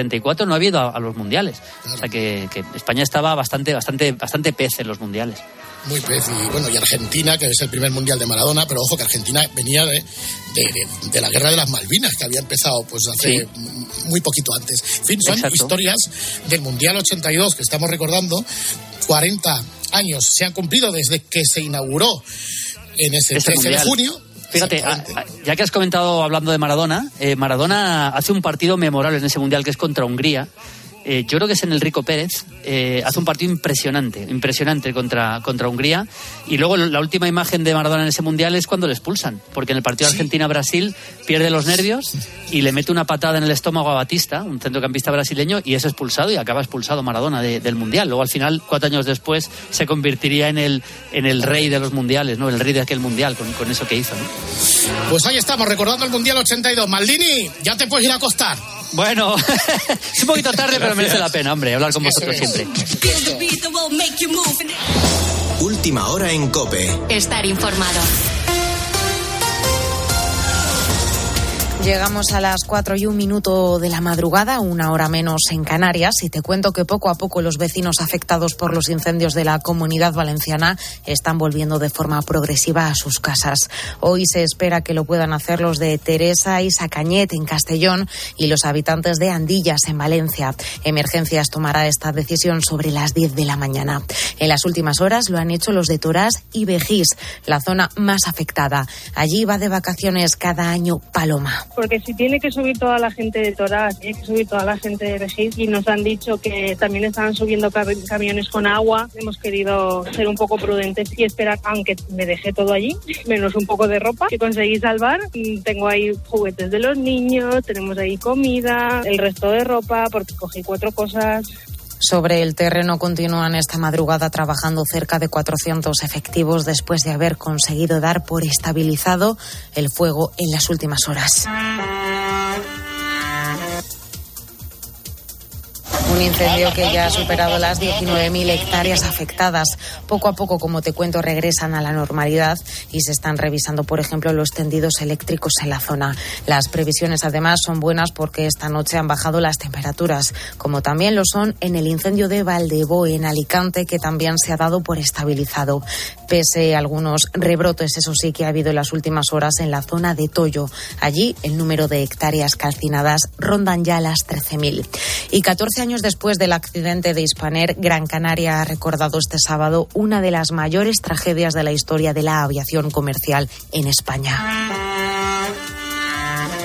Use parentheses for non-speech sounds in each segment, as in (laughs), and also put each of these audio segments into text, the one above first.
74 no ha habido a, a los mundiales. O sea que, que España estaba bastante, bastante, bastante pez en los mundiales. Muy pez. Y bueno, y Argentina, que es el primer mundial de Maradona, pero ojo que Argentina venía de, de, de- de la guerra de las Malvinas, que había empezado pues hace Sí. muy poquito antes. En fin, son Exacto. historias del Mundial 82 que estamos recordando. 40 años se han cumplido desde que se inauguró en ese Ese 13 de junio. Fíjate, a- Exactamente. a- ya que has comentado hablando de Maradona, eh, Maradona hace un partido memorable en ese mundial que es contra Hungría. Eh, yo creo que es en el Rico Pérez. eh, hace un partido impresionante, impresionante contra, contra Hungría. Y luego la última imagen de Maradona en ese mundial es cuando le expulsan, porque en el partido Sí. Argentina-Brasil pierde los nervios y le mete una patada en el estómago a Batista, un centrocampista brasileño, y es expulsado y acaba expulsado Maradona de- del mundial. Luego al final, cuatro años después, se convertiría en el, en el rey de los mundiales, ¿no? El rey de aquel mundial con, con eso que hizo, ¿no? Pues ahí estamos, recordando el Mundial 82. Maldini, ya te puedes ir a acostar. Bueno, (laughs) es un poquito tarde, pero merece la pena, hombre, hablar con vosotros siempre. Última hora en Cope. Estar informado. Llegamos a las 4 y un minuto de la madrugada, una hora menos en Canarias, y te cuento que poco a poco los vecinos afectados por los incendios de la comunidad valenciana están volviendo de forma progresiva a sus casas. Hoy se espera que lo puedan hacer los de Teresa y Sacañet en Castellón y los habitantes de Andillas en Valencia. Emergencias tomará esta decisión sobre las 10 de la mañana. En las últimas horas lo han hecho los de Torás y Vejís, la zona más afectada. Allí va de vacaciones cada año Paloma. Porque si tiene que subir toda la gente de Torás, tiene que subir toda la gente de Regis y nos han dicho que también estaban subiendo cami- camiones con agua, hemos querido ser un poco prudentes y esperar, aunque me dejé todo allí, (laughs) menos un poco de ropa que conseguí salvar. Mm, Tengo ahí juguetes de los niños, tenemos ahí comida, el resto de ropa, porque cogí cuatro cosas. Sobre el terreno continúan esta madrugada trabajando cerca de 400 efectivos después de haber conseguido dar por estabilizado el fuego en las últimas horas. Un incendio que ya ha superado las 19.000 hectáreas afectadas. Poco a poco, como te cuento, regresan a la normalidad y se están revisando, por ejemplo, los tendidos eléctricos en la zona. Las previsiones, además, son buenas porque esta noche han bajado las temperaturas, como también lo son en el incendio de Valdeboe, en Alicante, que también se ha dado por estabilizado. Pese a algunos rebrotes, eso sí que ha habido en las últimas horas en la zona de Toyo. Allí, el número de hectáreas calcinadas rondan ya las 13.000. Y 14 años después del accidente de Hispaner, Gran Canaria ha recordado este sábado una de las mayores tragedias de la historia de la aviación comercial en España.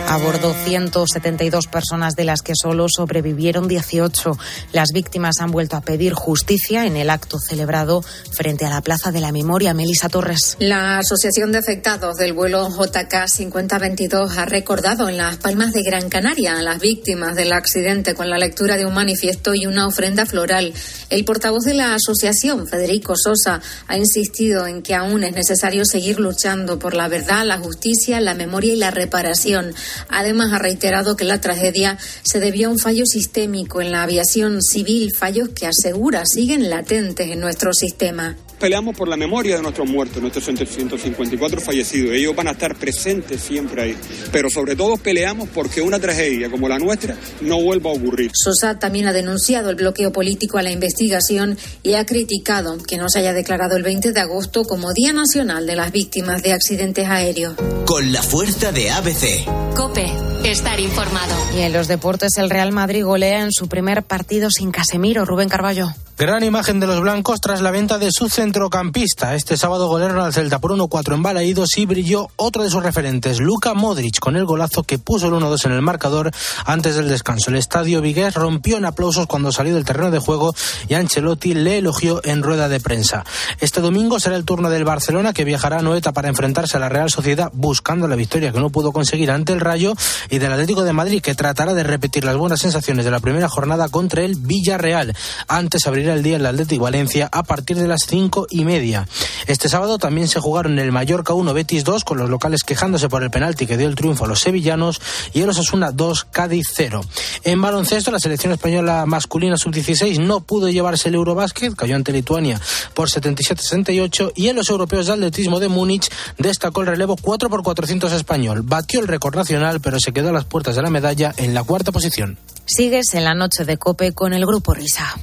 A bordo 172 personas, de las que solo sobrevivieron 18. Las víctimas han vuelto a pedir justicia en el acto celebrado frente a la Plaza de la Memoria. Melisa Torres. La Asociación de Afectados del vuelo JK 5022 ha recordado en Las Palmas de Gran Canaria a las víctimas del accidente con la lectura de un manifiesto y una ofrenda floral. El portavoz de la asociación, Federico Sosa, ha insistido en que aún es necesario seguir luchando por la verdad, la justicia, la memoria y la reparación. Además, ha reiterado que la tragedia se debió a un fallo sistémico en la aviación civil, fallos que asegura siguen latentes en nuestro sistema. Peleamos por la memoria de nuestros muertos, nuestros 154 fallecidos. Ellos van a estar presentes siempre ahí. Pero sobre todo peleamos porque una tragedia como la nuestra no vuelva a ocurrir. Sosa también ha denunciado el bloqueo político a la investigación y ha criticado que no se haya declarado el 20 de agosto como Día Nacional de las Víctimas de Accidentes Aéreos. Con la fuerza de ABC. Cope. Estar informado. Y en los deportes, el Real Madrid golea en su primer partido sin Casemiro. Rubén Carballo. Gran imagen de los blancos tras la venta de su centrocampista. Este sábado golearon al Celta por 1-4 en Balaídos y brilló otro de sus referentes, Luka Modric, con el golazo que puso el 1-2 en el marcador antes del descanso. El estadio Vigués rompió en aplausos cuando salió del terreno de juego y Ancelotti le elogió en rueda de prensa. Este domingo será el turno del Barcelona que viajará a Noeta para enfrentarse a la Real Sociedad buscando la victoria que no pudo conseguir ante el Rayo y del Atlético de Madrid que tratará de repetir las buenas sensaciones de la primera jornada contra el Villarreal. Antes abrirá el día el Atlético Valencia a partir de las cinco y media. Este sábado también se jugaron el Mallorca 1 Betis 2 con los locales quejándose por el penalti que dio el triunfo a los sevillanos y el Osasuna 2 Cádiz 0. En baloncesto la selección española masculina sub-16 no pudo llevarse el Eurobásquet, cayó ante Lituania por 77-68 y en los europeos de atletismo de Múnich destacó el relevo 4 por 400 español. Batió el récord nacional pero se quedó da las puertas de la medalla en la cuarta posición. Sigues en la noche de Cope con el grupo Risa.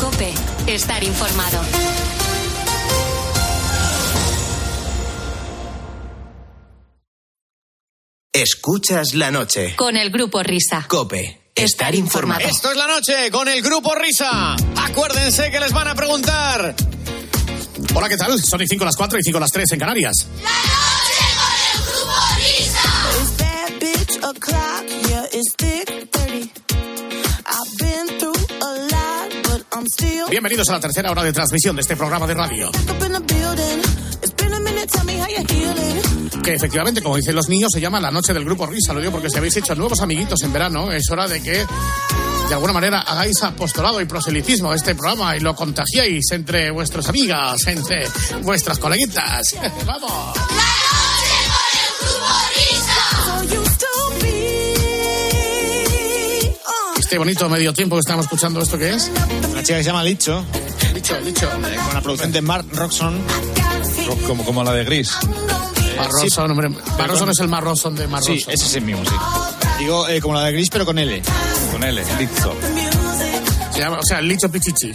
Cope, estar informado. Escuchas la noche. Con el grupo Risa. Cope. Estar informado. Esto es la noche con el grupo Risa. Acuérdense que les van a preguntar. Hola, ¿qué tal? Son y 5 las 4 y 5 las 3 en Canarias. Bienvenidos a la tercera hora de transmisión de este programa de radio. Que efectivamente, como dicen los niños, se llama la noche del grupo Risa. Lo digo porque si habéis hecho nuevos amiguitos en verano, es hora de que de alguna manera hagáis apostolado y proselitismo a este programa y lo contagiéis entre vuestras amigas, entre vuestras coleguitas. (laughs) ¡Vamos! Este bonito medio tiempo que estamos escuchando, ¿esto qué es? Una chica que se llama Licho, Dicho, dicho. con la producción de Mark Roxon. Como, como la de Gris. Marroson, hombre. Marroson es el Marroson de Marroson. Sí, ese es el mismo, sí. Digo, eh, como la de Gris, pero con L. Con L. Se llama, o sea, el Licho Pichichi.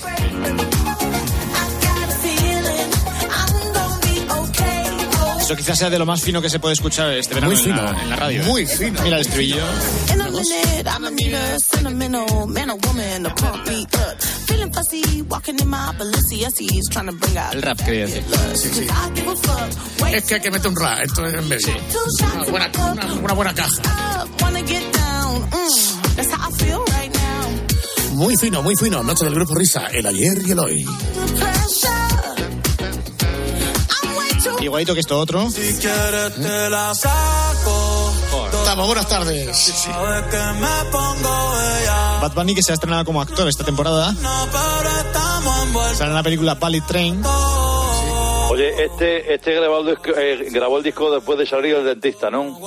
Eso quizás sea de lo más fino que se puede escuchar este verano Muy en, fino. la, en la radio. Muy fino. Mira el estribillo. El rap, quería decir. Sí, sí. Es que hay que meter un ra entonces en medio. Una buena, una, una buena caja. Muy fino, muy fino. Noche del grupo Risa, el ayer y el hoy. Igualito que esto otro. Estamos, buenas tardes. Bad Bunny, que se ha estrenado como actor esta temporada. Sale en la película Bullet Train. Oye, este, este grabó, el disco, eh, grabó el disco después de salir del dentista, ¿no?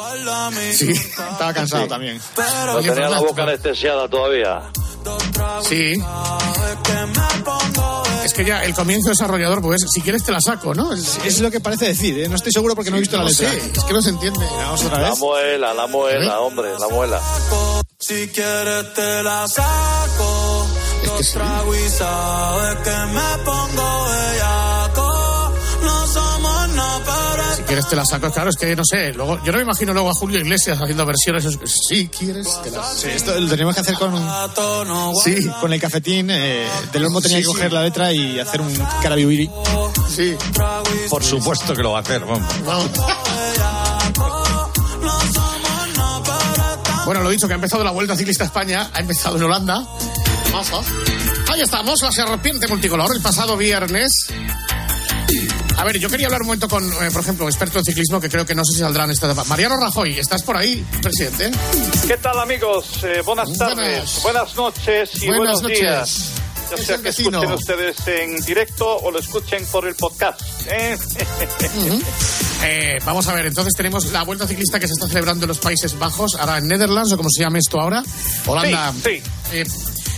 Sí, (laughs) Estaba cansado también. No tenía la boca anestesiada todavía. sí. Es que ya el comienzo desarrollador, pues si quieres te la saco, ¿no? Es, Es lo que parece decir, ¿eh? No estoy seguro porque no he visto la letra. sé, es que no se entiende. Vamos otra La vez. muela, la muela, hombre, la muela. Si quieres te la saco. Tragos y sabes que me pongo bellaco. Quieres te la saco, claro, es que no sé. Luego, yo no me imagino luego a Julio Iglesias haciendo versiones. es- Si quieres te la saco. Sí, esto lo teníamos que hacer con, Sí, con el cafetín. Eh, Del Olmo tenía Sí, que sí. coger la letra y hacer un carabibiri. sí. Por supuesto que lo va a hacer, vamos. Vamos. Bueno, lo dicho, que ha empezado la Vuelta Ciclista a España, ha empezado en Holanda. Ahí estamos, la serpiente multicolor, el pasado viernes. A ver, yo quería hablar un momento con, eh, por ejemplo, experto en ciclismo, que creo que no sé si saldrá en esta etapa. Mariano Rajoy, ¿estás por ahí, presidente? ¿Qué tal, amigos? Eh, buenas Buenas. tardes, buenas noches y Buenas buenos noches. días. Ya Es sea que escuchen ustedes en directo o lo escuchen por el podcast. ¿eh? Eh, vamos a ver, entonces tenemos la Vuelta Ciclista que se está celebrando en los Países Bajos, ahora en Netherlands, o como se llama esto ahora, Holanda. Sí, Eh,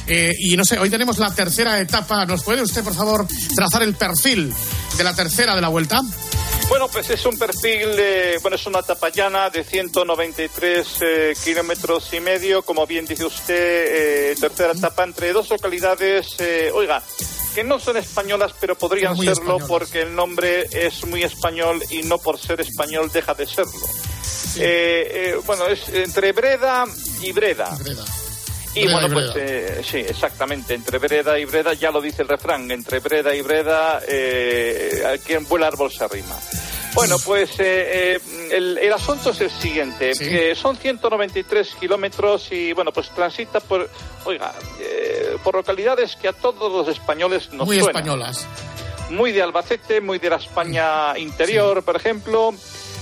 eh, y no sé, hoy tenemos la tercera etapa. ¿Nos puede usted, por favor, trazar el perfil de la tercera de la Vuelta? Bueno, pues es un perfil, eh, bueno, es una etapa llana de 193 eh, kilómetros y medio, como bien dice usted, eh, tercera etapa entre dos localidades, eh, oiga, que no son españolas, pero podrían serlo españolas. porque el nombre es muy español y no por ser español deja de serlo. Eh, eh, bueno, es entre Breda y Breda. Breda. Y Breda bueno, pues eh, sí, exactamente, entre Breda y Breda, ya lo dice el refrán, entre Breda y Breda, eh, a quien vuela árbol se arrima. Bueno, pues eh, eh, el, el asunto es el siguiente, Sí. que son 193 kilómetros y bueno, pues transita por, oiga, eh, por localidades que a todos los españoles nos Muy suenan españolas. muy de Albacete, muy de la España interior, por ejemplo.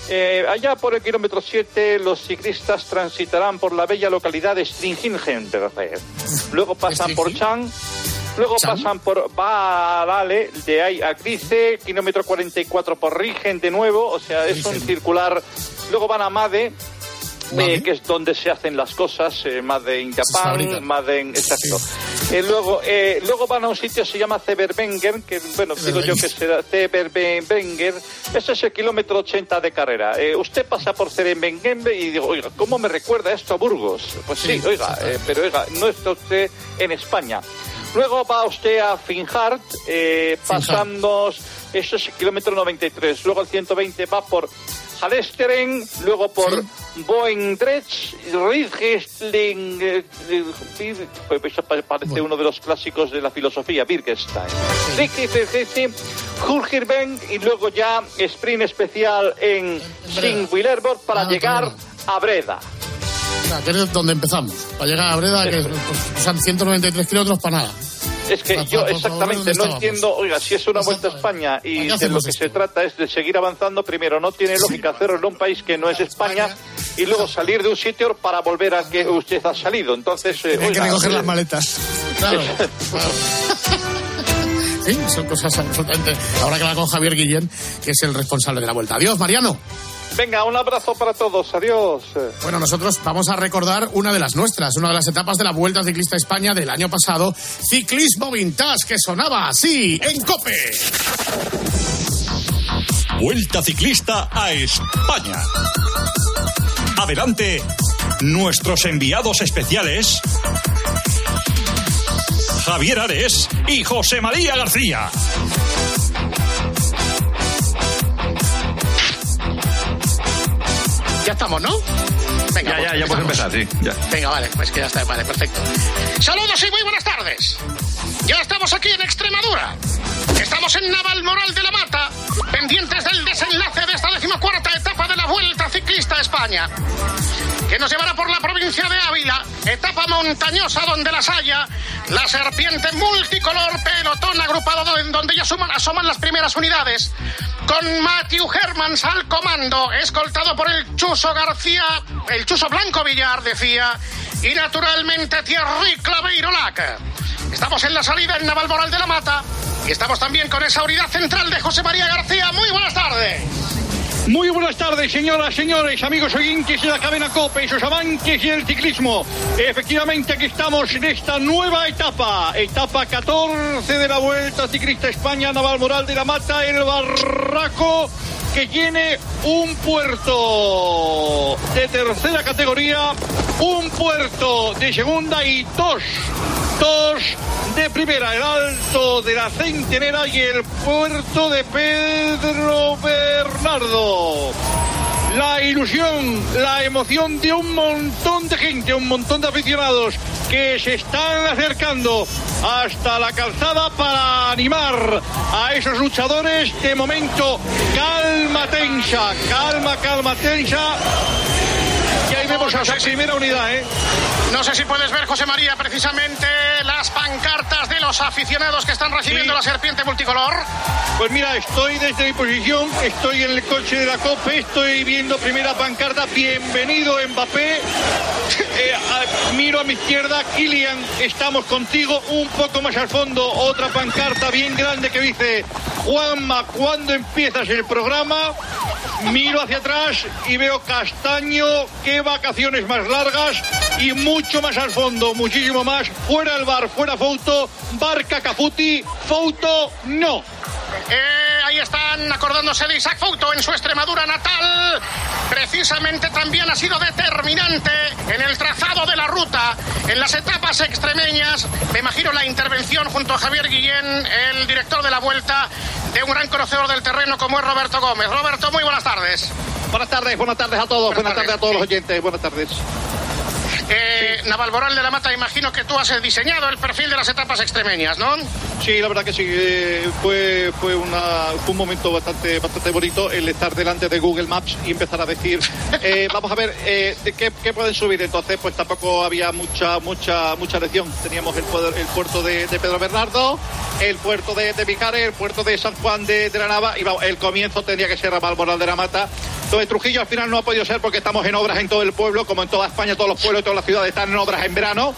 Eh, allá por el kilómetro 7, los ciclistas transitarán por la bella localidad de Stringingenberg. Luego pasan por Chan. Luego pasan por Valale, de ahí a Grice, kilómetro 44 por Rigen de nuevo, o sea, es un circular. Luego van a Made, eh, que es donde se hacen las cosas, eh, Japan, fabrican. Made in... Exacto. Eh, luego, eh, luego van a un sitio que se llama Zeberbenger, que bueno, digo yo que será Zeberbenger, ese es el kilómetro 80 de carrera. Usted pasa por Zeberbenger y digo, oiga, ¿cómo me recuerda esto a Burgos? Pues sí, Sí, oiga, pero oiga, no está usted en España. Luego va usted a Finhart, pasando, eso es el kilómetro 93. Luego el 120 va por Halesteren, luego por Boendrecht, Riedgesling, eh, eh, pues parece uno de los clásicos de la filosofía, Wittgenstein. Riedgesling, Hurgirben y luego ya sprint especial en Sint-Willersborg para Ah, llegar claro. a Breda. O sea, que es donde empezamos. Para llegar a Breda, que pues, son 193 kilómetros para nada. Es que yo exactamente ¿dónde no entiendo, oiga, si es una vuelta a España y de lo que se trata es de seguir avanzando, primero no tiene lógica hacerlo en un país que no es España y luego salir de un sitio para volver a que usted ha salido. Entonces, eh, Hay que oiga, recoger eh, las maletas. Claro, (laughs) claro. (laughs) Sí, son cosas absolutamente. Ahora que va con Javier Guillén, que es el responsable de la vuelta. Adiós, Mariano. Venga, un abrazo para todos, adiós. Bueno, nosotros vamos a recordar una de las nuestras, una de las etapas de la Vuelta Ciclista España del año pasado, Ciclismo Vintage, que sonaba así en Cope. Vuelta ciclista a España. Adelante, nuestros enviados especiales. Javier Ares y José María García. Ya estamos, ¿no? Venga, Ya, pues ya, ya puedes empezar, sí. Ya. Venga, vale, pues que ya está, vale, perfecto. Saludos y muy buenas tardes. Ya estamos aquí en Extremadura. Estamos en Navalmoral de la Mata, pendientes del desenlace de esta decimocuarta etapa de la Vuelta Ciclista a España, que nos llevará por la provincia de Ávila, etapa montañosa donde las haya, la serpiente multicolor pelotón agrupado en donde ya suman- asoman las primeras unidades, con Matthew Hermans al comando, escoltado por el Chuso García, el Chuso Blanco Villar, decía, y naturalmente Thierry Claveiro-Lac. Estamos en la salida en Navalmoral de la Mata y estamos también con esa unidad central de José María García. Muy buenas tardes. Muy buenas tardes, señoras, señores, amigos oyentes de la cadena COPE, esos amantes del ciclismo. Efectivamente, aquí estamos en esta nueva etapa, etapa 14 de la Vuelta Ciclista España, Navalmoral de la Mata, el Barraco, que tiene un puerto de tercera categoría, un puerto de segunda y dos, dos de primera, el Alto de la Centenera y el puerto de Pedro Bernardo. La ilusión, la emoción de un montón de gente, un montón de aficionados que se están acercando hasta la calzada para animar a esos luchadores. De momento, calma tensa, calma, calma tensa. Ahí vemos a esa primera unidad, ¿eh? No sé si puedes ver, José María, precisamente las pancartas de los aficionados que están recibiendo Sí. la serpiente multicolor. Pues mira, estoy desde mi posición, estoy en el coche de la COPE, estoy viendo primera pancarta, bienvenido Mbappé. (laughs) Eh, a- miro a mi izquierda, Kylian, estamos contigo, un poco más al fondo, otra pancarta bien grande que dice, Juanma, ¿cuándo empiezas el programa? Miro hacia atrás y veo Castaño, qué vacaciones más largas y mucho más al fondo, muchísimo más, fuera el bar, fuera foto, Barca Caputi, foto no. Eh, ahí están acordándose de Isaac Fouto en su Extremadura natal. Precisamente también ha sido determinante en el trazado de la ruta, en las etapas extremeñas. Me imagino la intervención junto a Javier Guillén, el director de la vuelta, de un gran conocedor del terreno como es Roberto Gómez. Roberto, muy buenas tardes. Buenas tardes, buenas tardes a todos, buenas, tardes. a todos los oyentes, buenas tardes. Eh, Navalmoral de la Mata, imagino que tú has eh, diseñado el perfil de las etapas extremeñas, ¿no? Sí, la verdad que sí, eh, fue, fue, una, fue un momento bastante, bastante bonito el estar delante de Google Maps y empezar a decir, eh, (laughs) vamos a ver, eh, ¿de qué, qué pueden subir? Entonces, pues tampoco había mucha, mucha, mucha elección. Teníamos el, el puerto de, de Pedro Bernardo, el puerto de, de Vicares, el puerto de San Juan de, de la Nava y vamos, el comienzo tendría que ser a Balmoral de la Mata. Entonces, Trujillo al final no ha podido ser porque estamos en obras en todo el pueblo, como en toda España, todos los pueblos y todas las ciudades están en obras en verano.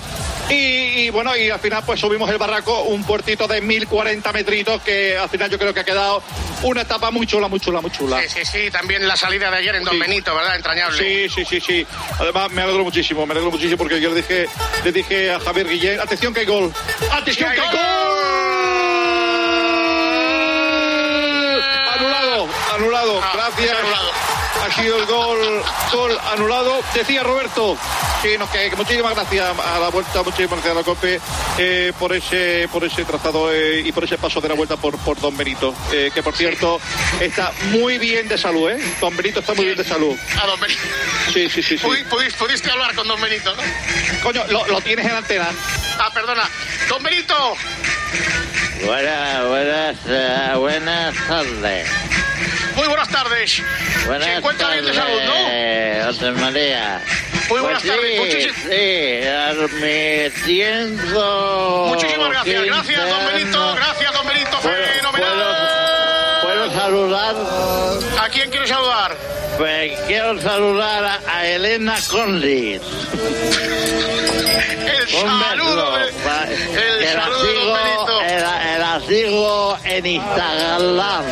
Y, y, bueno, y al final pues subimos el barraco, un puertito de 1040 metritos que al final yo creo que ha quedado una etapa muy chula, muy chula, muy chula. Sí, sí, sí, también la salida de ayer en Don Sí. Benito, ¿verdad? Entrañable. Sí, sí, sí, sí. Además me alegro muchísimo, me alegro muchísimo porque yo le dije, le dije a Javier Guillén, atención que hay gol. Atención que hay gol. Anulado, anulado. Gracias. Ha sido el gol, gol anulado. Decía Roberto. Sí, no, que, que muchísimas gracias a la vuelta, muchísimas gracias a la COPE eh, por ese por ese trazado eh, y por ese paso de la vuelta por, por Don Benito, eh, que por cierto está muy bien de salud, ¿eh? Don Benito está muy bien de salud. A Don Benito. Sí, sí, sí. sí. Pudi- pudi- Pudiste hablar con Don Benito, ¿no? Coño, lo, lo tienes en antena. Ah, perdona. Don Benito. Buenas, buenas, buenas tardes. Muy buenas tardes. Buenas Se encuentra bien de salud, ¿no? José María. Muy buenas Pues tardes, sí, muchísimas- Sí, admitiendo. Muchísimas gracias. Gracias, Don Benito. Gracias, Don Benito. ¿Puedo- Fenomenal. ¿Puedo saludar? ¿A quién quiere saludar? Pues quiero saludar a, a Elena Conlis. El saludo el la saludo Don sigo- Benito. eh, la- eh, la sigo en Instagram.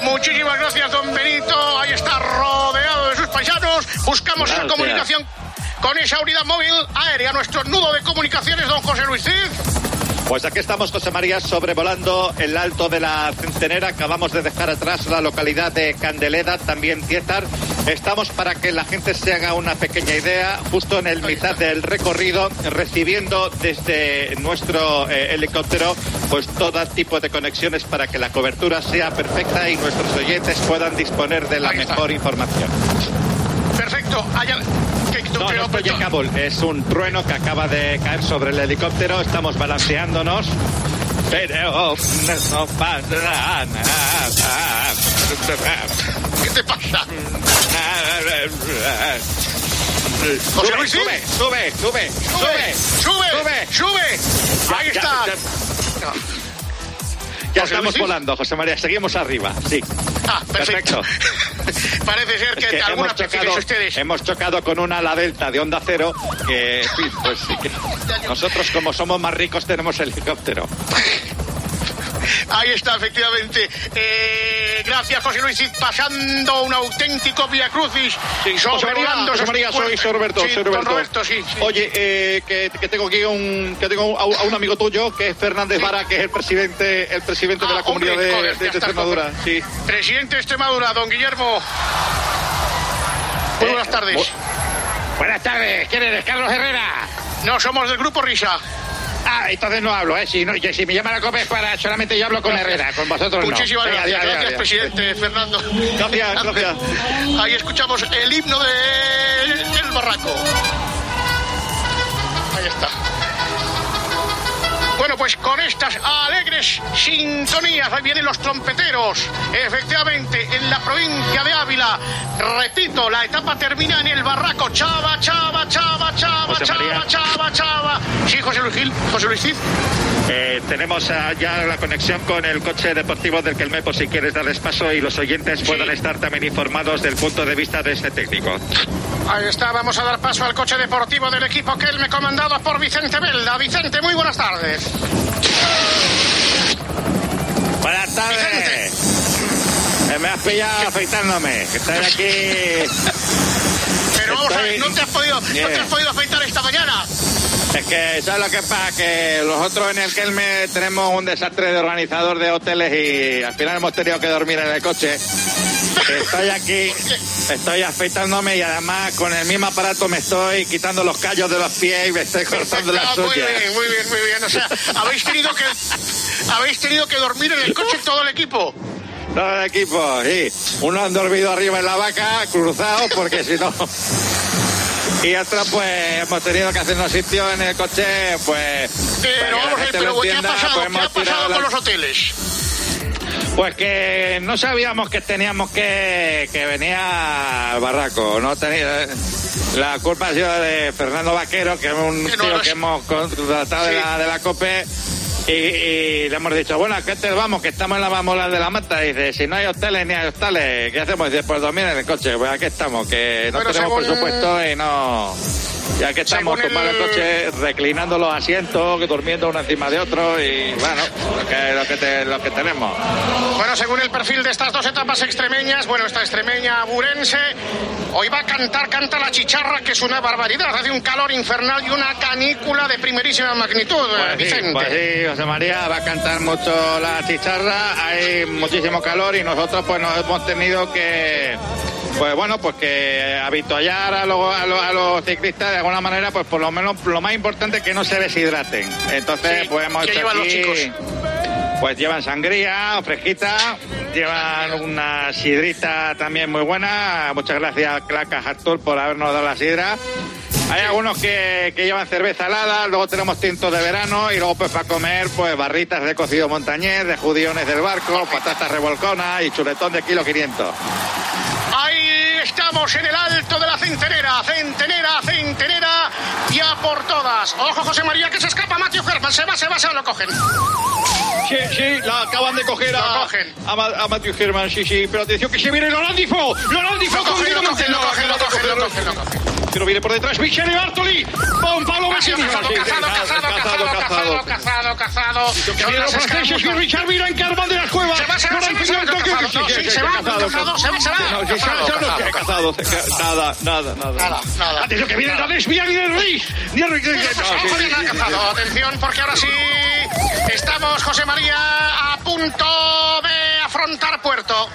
Perfecto, muchísimas gracias, don Benito. Ahí está rodeado de sus paisanos. Buscamos esa comunicación con esa unidad móvil aérea, nuestro nudo de comunicaciones, don José Luis Cid. Pues aquí estamos, José María, sobrevolando el alto de la Centenera. Acabamos de dejar atrás la localidad de Candeleda, también Tiezar. Estamos para que la gente se haga una pequeña idea, justo en el mitad del recorrido, recibiendo desde nuestro eh, helicóptero pues todo tipo de conexiones para que la cobertura sea perfecta y nuestros oyentes puedan disponer de la mejor información. Perfecto. Allá... ¿Qué- No, no en Kabul. Es un trueno que acaba de caer sobre el helicóptero. Estamos balanceándonos. ¿Qué te pasa? José Luis, sube, sube, sube, sube, sube, sube. Ahí Ya, está. ya, Ya estamos volando, José María. Seguimos arriba. Sí. Ah, perfecto. (laughs) (laughs) Parece ser que, que alguna chocado, ustedes. hemos chocado con una ala delta de onda cero que, en fin, pues sí que nosotros como somos más ricos tenemos helicóptero. (laughs) Ahí está, efectivamente. Eh, gracias, José Luis pasando un auténtico Via Crucis. José María, José María, soy, Roberto, Sí, soy Roberto. Roberto, sí, sí. Oye, eh, que, que tengo aquí un, que tengo a, un- a un amigo tuyo, que es Fernández Vara, que es el presidente, el presidente de la Ah, comunidad hombre, de, joder, de- ya de está, Extremadura. Sí. Presidente de Extremadura, don Guillermo. Muy buenas tardes. Buenas tardes, ¿quién eres? Carlos Herrera. No, somos del grupo Risa. Ah, entonces no hablo, ¿eh? Si, no, si me llama la copa es para solamente yo hablo con Herrera, con vosotros no. Muchísimas Venga, gracias, gracias, presidente Fernando. Gracias, gracias. Ahí escuchamos el himno de El Barraco. Ahí está. Bueno, pues con estas alegres sintonías, ahí vienen los trompeteros. Efectivamente, en la provincia de Ávila, repito, la etapa termina en el barraco. Chava, chava, chava, chava, José chava, María. chava, chava. Sí, José Luis Gil, José Luis Cid. Eh, tenemos ah, ya la conexión con el coche deportivo del Kelmepo, si quieres darles paso y los oyentes puedan estar también informados del punto de vista de este técnico. Ahí está, vamos a dar paso al coche deportivo del equipo Kelme, comandado por Vicente Belda. Vicente, muy buenas tardes. Buenas tardes. Eh, me has pillado afeitándome, que estoy aquí. Pero vamos a ver, ¿no te has podido, no te has podido afeitar esta mañana? Es que, ¿sabes lo que pasa? Que nosotros en el Kelme tenemos un desastre de organizador de hoteles y al final hemos tenido que dormir en el coche. Estoy aquí, estoy afeitándome y además con el mismo aparato me estoy quitando los callos de los pies y me estoy cortando las Ah, muy uñas. bien, muy bien, muy bien. O sea, habéis tenido que habéis tenido que dormir en el coche todo el equipo. Todo el equipo, sí. Uno han dormido arriba en la vaca, cruzados, porque si no... Y otros, pues, hemos tenido que hacernos sitio en el coche, pues... que Pero vamos a ver, pero lo ¿qué ha pasado? pues ¿Qué ha pasado con los hoteles? Pues que no sabíamos que teníamos que, que venía al barraco. No tenía, la culpa ha sido de Fernando Vaquero, que es un Que no tío que hemos contratado de, la, de la COPE. Y, y le hemos dicho, bueno, ¿a qué te vamos? Que estamos en la mamola de la mata. Y dice, si no hay hoteles ni hay hostales, ¿qué hacemos? Y dice, pues dormir en el coche. Pues aquí estamos, que no Bueno, tenemos según- presupuesto y no... Ya que estamos el el- coche, reclinando los asientos, durmiendo uno encima de otro y bueno, lo que, lo que, te- lo que tenemos. Bueno, según el perfil de estas dos etapas extremeñas, bueno, esta extremeña burense, hoy va a cantar, canta la chicharra, que es una barbaridad. Hace un calor infernal y una canícula de primerísima magnitud, eh, Pues sí, Vicente. pues sí, José María va a cantar mucho la chicharra, hay muchísimo calor y nosotros pues nos hemos tenido que, pues bueno, pues que habituallar a, los- a los- a los ciclistas de alguna manera, pues por lo menos lo más importante es que no se deshidraten. Entonces, Sí, pues hemos ¿qué hecho llevan los aquí- chicos? Pues llevan sangría fresquita, llevan una sidrita también muy buena. Muchas gracias, Claca Hartul, por habernos dado la sidra. Hay algunos que, que llevan cerveza helada, luego tenemos tintos de verano y luego pues para comer pues barritas de cocido montañés, de judiones del barco, patatas revolconas y chuletón de kilo 500. Ahí estamos en el alto de la centenera, centenera, centenera, ya por todas. Ojo, José María, que se escapa Matthew Herman, se va, se va, se va, lo cogen. Sí, sí, la acaban de coger a, Lo cogen. a, Ma- a Matthew Herman, sí, sí. Pero atención que se viene Lolandifo. Lolandifo Lo cogen, lo cogen, lo cogen, lo cogen, lo cogen, lo cogen. Pero viene por detrás Michele Bartoli. Con Pablo cazado, cazado, cazado, cazado, cazado, cazado, los franceses. Richard que arman de las cuevas. Se va, se va, se va, se va, se va, se va, Nada, nada, nada. Nada, nada. Atención que viene. Atención, porque ahora sí estamos, José María, a punto de afrontar puerto.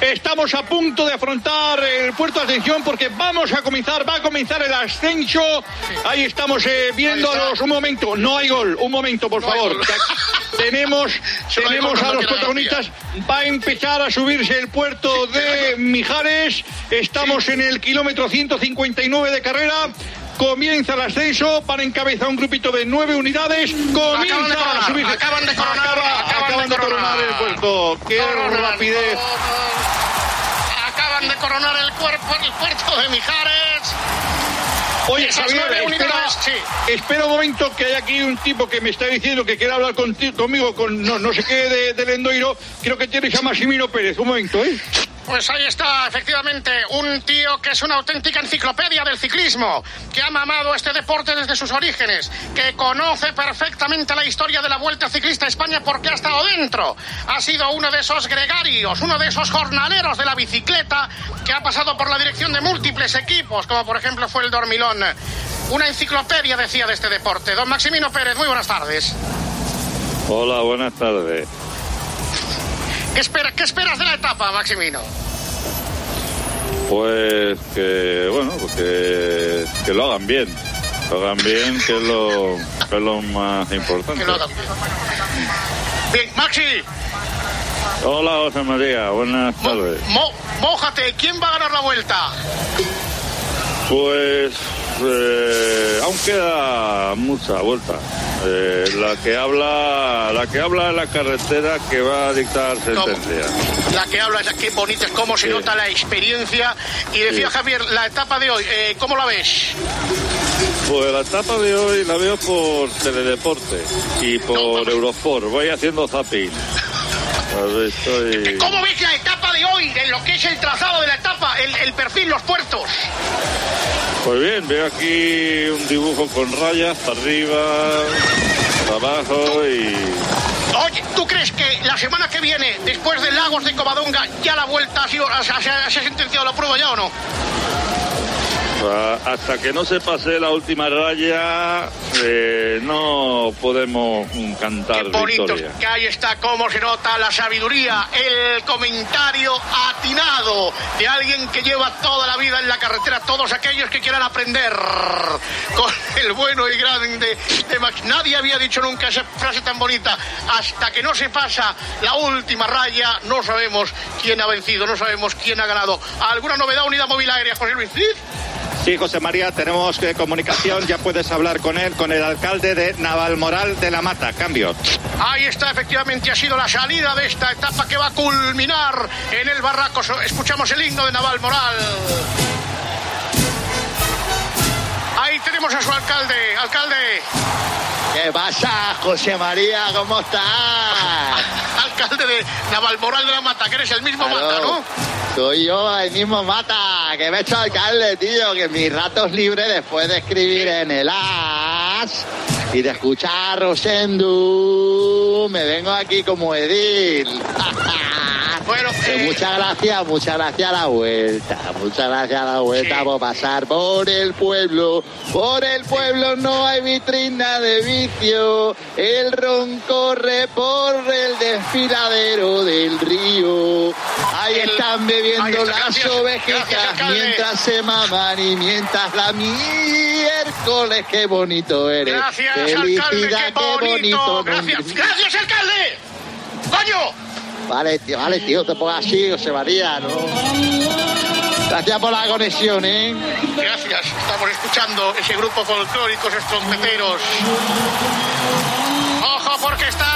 Estamos a punto de afrontar el puerto de atención porque vamos a comenzar, va a comenzar el ascenso. Ahí estamos eh, viéndolos. Un momento, no hay gol. Un momento, por No favor. Tenemos tenemos a los protagonistas. Va a empezar a subirse el puerto de Mijares. Estamos en el kilómetro 159 de carrera. Comienza el ascenso para encabezar un grupito de nueve unidades. Comienza Acaban de coronar, a subirse. acaban de coronar, Acaba- acaban de acaban de coronar coronar. el puerto. Qué rapidez. Acaban de coronar el cuerpo el puerto de Mijares. Oye, Javier, espera, unidades, sí. espera un momento que hay aquí un tipo que me está diciendo que quiere hablar conti- conmigo con no, no sé qué de, del Endoiro. Creo que tienes a Massimino Pérez. Un momento, ¿eh? Pues ahí está, efectivamente, un tío que es una auténtica enciclopedia del ciclismo, que ha mamado este deporte desde sus orígenes, que conoce perfectamente la historia de la Vuelta Ciclista a España porque ha estado dentro. Ha sido uno de esos gregarios, uno de esos jornaleros de la bicicleta que ha pasado por la dirección de múltiples equipos, como por ejemplo fue el Dormilón. Una enciclopedia, decía, de este deporte. Don Maximino Pérez, muy buenas tardes. Hola, buenas tardes. ¿Qué, espera- qué esperas de la etapa, Maximino? Pues que, bueno, pues que, que lo hagan bien. Lo hagan bien, que es lo, que es lo más importante. Que lo hagan bien. Bien, Maxi, Hola, José María, buenas tardes. Mo- mójate, ¿quién va a ganar la vuelta? Pues eh, aún queda mucha vuelta. Eh, la que habla, la que habla es la carretera que va a dictar sentencia. La que habla es qué bonita es cómo se Sí. nota la experiencia. Y decía Sí. Javier, la etapa de hoy, eh, ¿cómo la ves? Pues la etapa de hoy la veo por Teledeporte y por Eurosport. Voy haciendo zapping. Estoy... ¿Cómo ves la etapa de hoy, en lo que es el trazado de la etapa, el, el perfil, los puertos? Pues bien, veo aquí un dibujo con rayas para arriba, para abajo y... Oye, ¿tú crees que la semana que viene, después de Lagos de Covadonga, ya la vuelta ha sido, ha- se ha sentenciado la prueba ya o no? Ah, Hasta que no se pase la última raya, eh, no podemos cantar Bonitos, victoria. que ahí está cómo se nota la sabiduría, el comentario atinado de alguien que lleva toda la vida en la carretera, todos aquellos que quieran aprender con el bueno y grande de Max. Nadie había dicho nunca esa frase tan bonita. Hasta que no se pasa la última raya, no sabemos quién ha vencido, no sabemos quién ha ganado. ¿Alguna novedad unidad móvil aérea, José Luis Cid? Sí, José María, tenemos eh, comunicación, ya puedes hablar con él, con el alcalde de Navalmoral de la Mata. Cambio. Ahí está, efectivamente, ha sido la salida de esta etapa que va a culminar en el barraco. Escuchamos el himno de Naval Moral. Ahí tenemos a su alcalde. Alcalde, ¿Qué pasa, José María? ¿Cómo estás? (laughs) Alcalde de Navalmoral de la Mata, que eres el mismo Claro. Mata, ¿no? Soy yo, el mismo Mata, que me he hecho alcalde, tío, que mis ratos libres, después de escribir en el AS y de escuchar a Rosendo, me vengo aquí como Edil. Que muchas gracias, muchas gracias a la vuelta, muchas gracias a la vuelta por pasar por el pueblo. Por el pueblo no hay vitrina de vicio, el ron corre por el desfiladero del río. Ahí están ahí bebiendo está, las gracias, ovejitas mientras se maman y mientras la miércoles, qué bonito eres. Gracias, Felicidad, alcalde, qué bonito. bonito. Gracias, gracias, alcalde. ¡Coño! Vale, tío, vale, tío, te pongas así, José María, ¿no? Gracias por la conexión, ¿eh? Gracias, estamos escuchando ese grupo folclóricos estrompeteros. Ojo porque está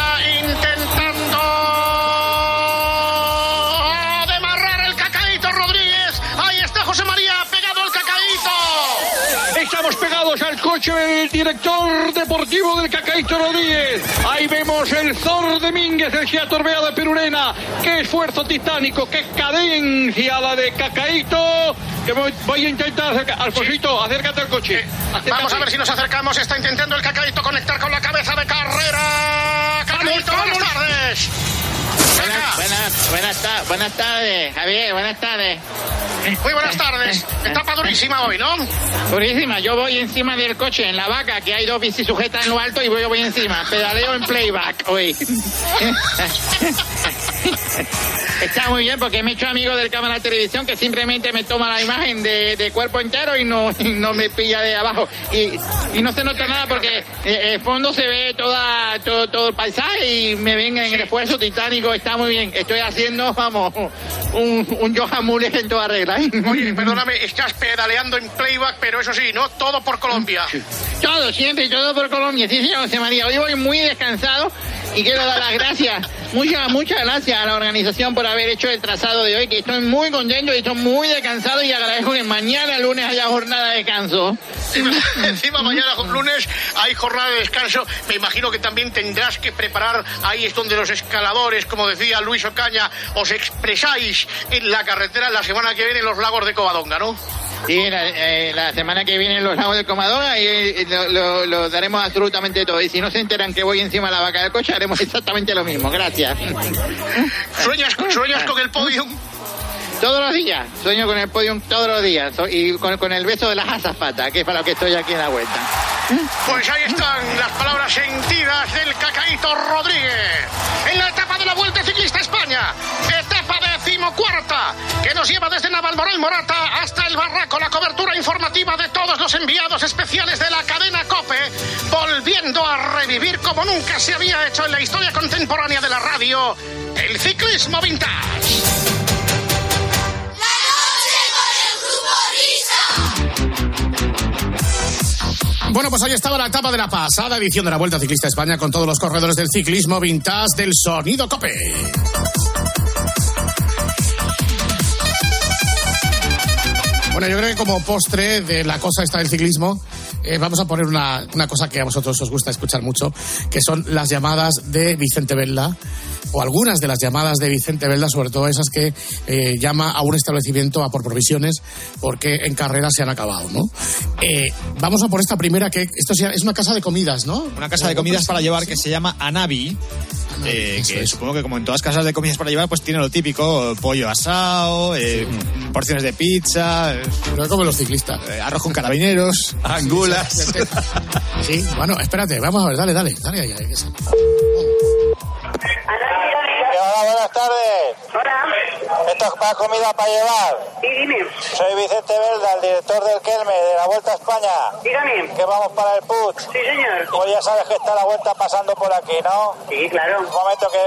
Al coche del director deportivo del Cacaíto Rodríguez. Ahí vemos el Zor de Mínguez, el Gia de Perurena. Qué esfuerzo titánico, qué cadencia la de Cacaíto. Que voy, voy a intentar acercar. Alfonsito, acércate al coche. Acércate. Vamos a ver si nos acercamos. Está intentando el cacaíto conectar con la cabeza de carrera. Cacaíto, buenas tardes. Buenas, buenas, buenas, buenas tardes, Javier, buenas tardes. Muy buenas tardes. Etapa durísima hoy, ¿no? Durísima, yo voy encima del coche, en la vaca, que hay dos bicis sujetas en lo alto y voy, voy encima. Pedaleo en playback hoy. (laughs) Está muy bien porque me he hecho amigo del cámara de televisión que simplemente me toma la imagen de, cuerpo entero y no, y no me pilla de abajo. Y, y no se nota nada porque eh, el fondo se ve toda, todo, todo el paisaje y me ven en el esfuerzo titánico. Está muy bien. Estoy haciendo, vamos, un, un Johan Muller en toda regla. Oye, perdóname, estás pedaleando en playback, pero eso sí, ¿no? Todo por Colombia. Todo, siempre, todo por Colombia. Sí, señor José María. Hoy voy muy descansado y quiero dar las gracias. Muchas, muchas gracias a la organización por haber hecho el trazado de hoy, que estoy muy contento y estoy muy descansado y agradezco que mañana lunes haya jornada de descanso. Encima (laughs) mañana lunes hay jornada de descanso. Me imagino que también tendrás que preparar. Ahí es donde los escaladores, como decía Luis Ocaña, os expresáis en la carretera la semana que viene en los lagos de Covadonga, ¿no? Sí, la, eh, la semana que viene en los lagos del Comadora y eh, lo, lo- lo daremos absolutamente todo. Y si no se enteran que voy encima de la vaca del coche, haremos (laughs) exactamente lo mismo. Gracias. ¿Sueñas, sueñas con el podium? Todos los días. Sueño con el podium todos los días. Y con, con el beso de las azafatas, que es para lo que estoy aquí en la vuelta. Pues ahí están las palabras sentidas del Cacaíto Rodríguez. En la etapa de la Vuelta Ciclista España. Etapa decimocuarta. Que nos lleva desde Navalmoral Morata hasta el Barraco. La cobertura informativa de todos los enviados especiales de la cadena COPE. Volviendo a revivir como nunca se había hecho en la historia contemporánea de la radio. El ciclismo vintage. Bueno, pues ahí estaba la etapa de la pasada edición de la Vuelta Ciclista a España con todos los corredores del ciclismo vintage del sonido Cope. Bueno, yo creo que como postre de la cosa esta del ciclismo, eh, vamos a poner una, una cosa que a vosotros os gusta escuchar mucho, que son las llamadas de Vicente Velda, o algunas de las llamadas de Vicente Velda, sobre todo esas que eh, llama a un establecimiento a por provisiones porque en carrera se han acabado, ¿no? Eh, vamos a por esta primera, que esto es una casa de comidas, ¿no? Una casa de comidas para llevar que se llama Anabi. Eh, que supongo que como en todas casas de comidas para llevar, pues tiene lo típico, pollo asado, eh, porciones de pizza, eh, como los ciclistas. arroz con carabineros, angulas. Sí, bueno, espérate, vamos a ver, dale, dale, dale. ahí, ahí, que se- Hola, buenas tardes. Hola. ¿Esto es para comida para llevar? Sí, dime. Soy Vicente Velda, el director del Kelme de la Vuelta a España. Dígame. Que vamos para el PUT. Sí, señor. Pues ya sabes que está la vuelta pasando por aquí, ¿no? Sí, claro. Un momento que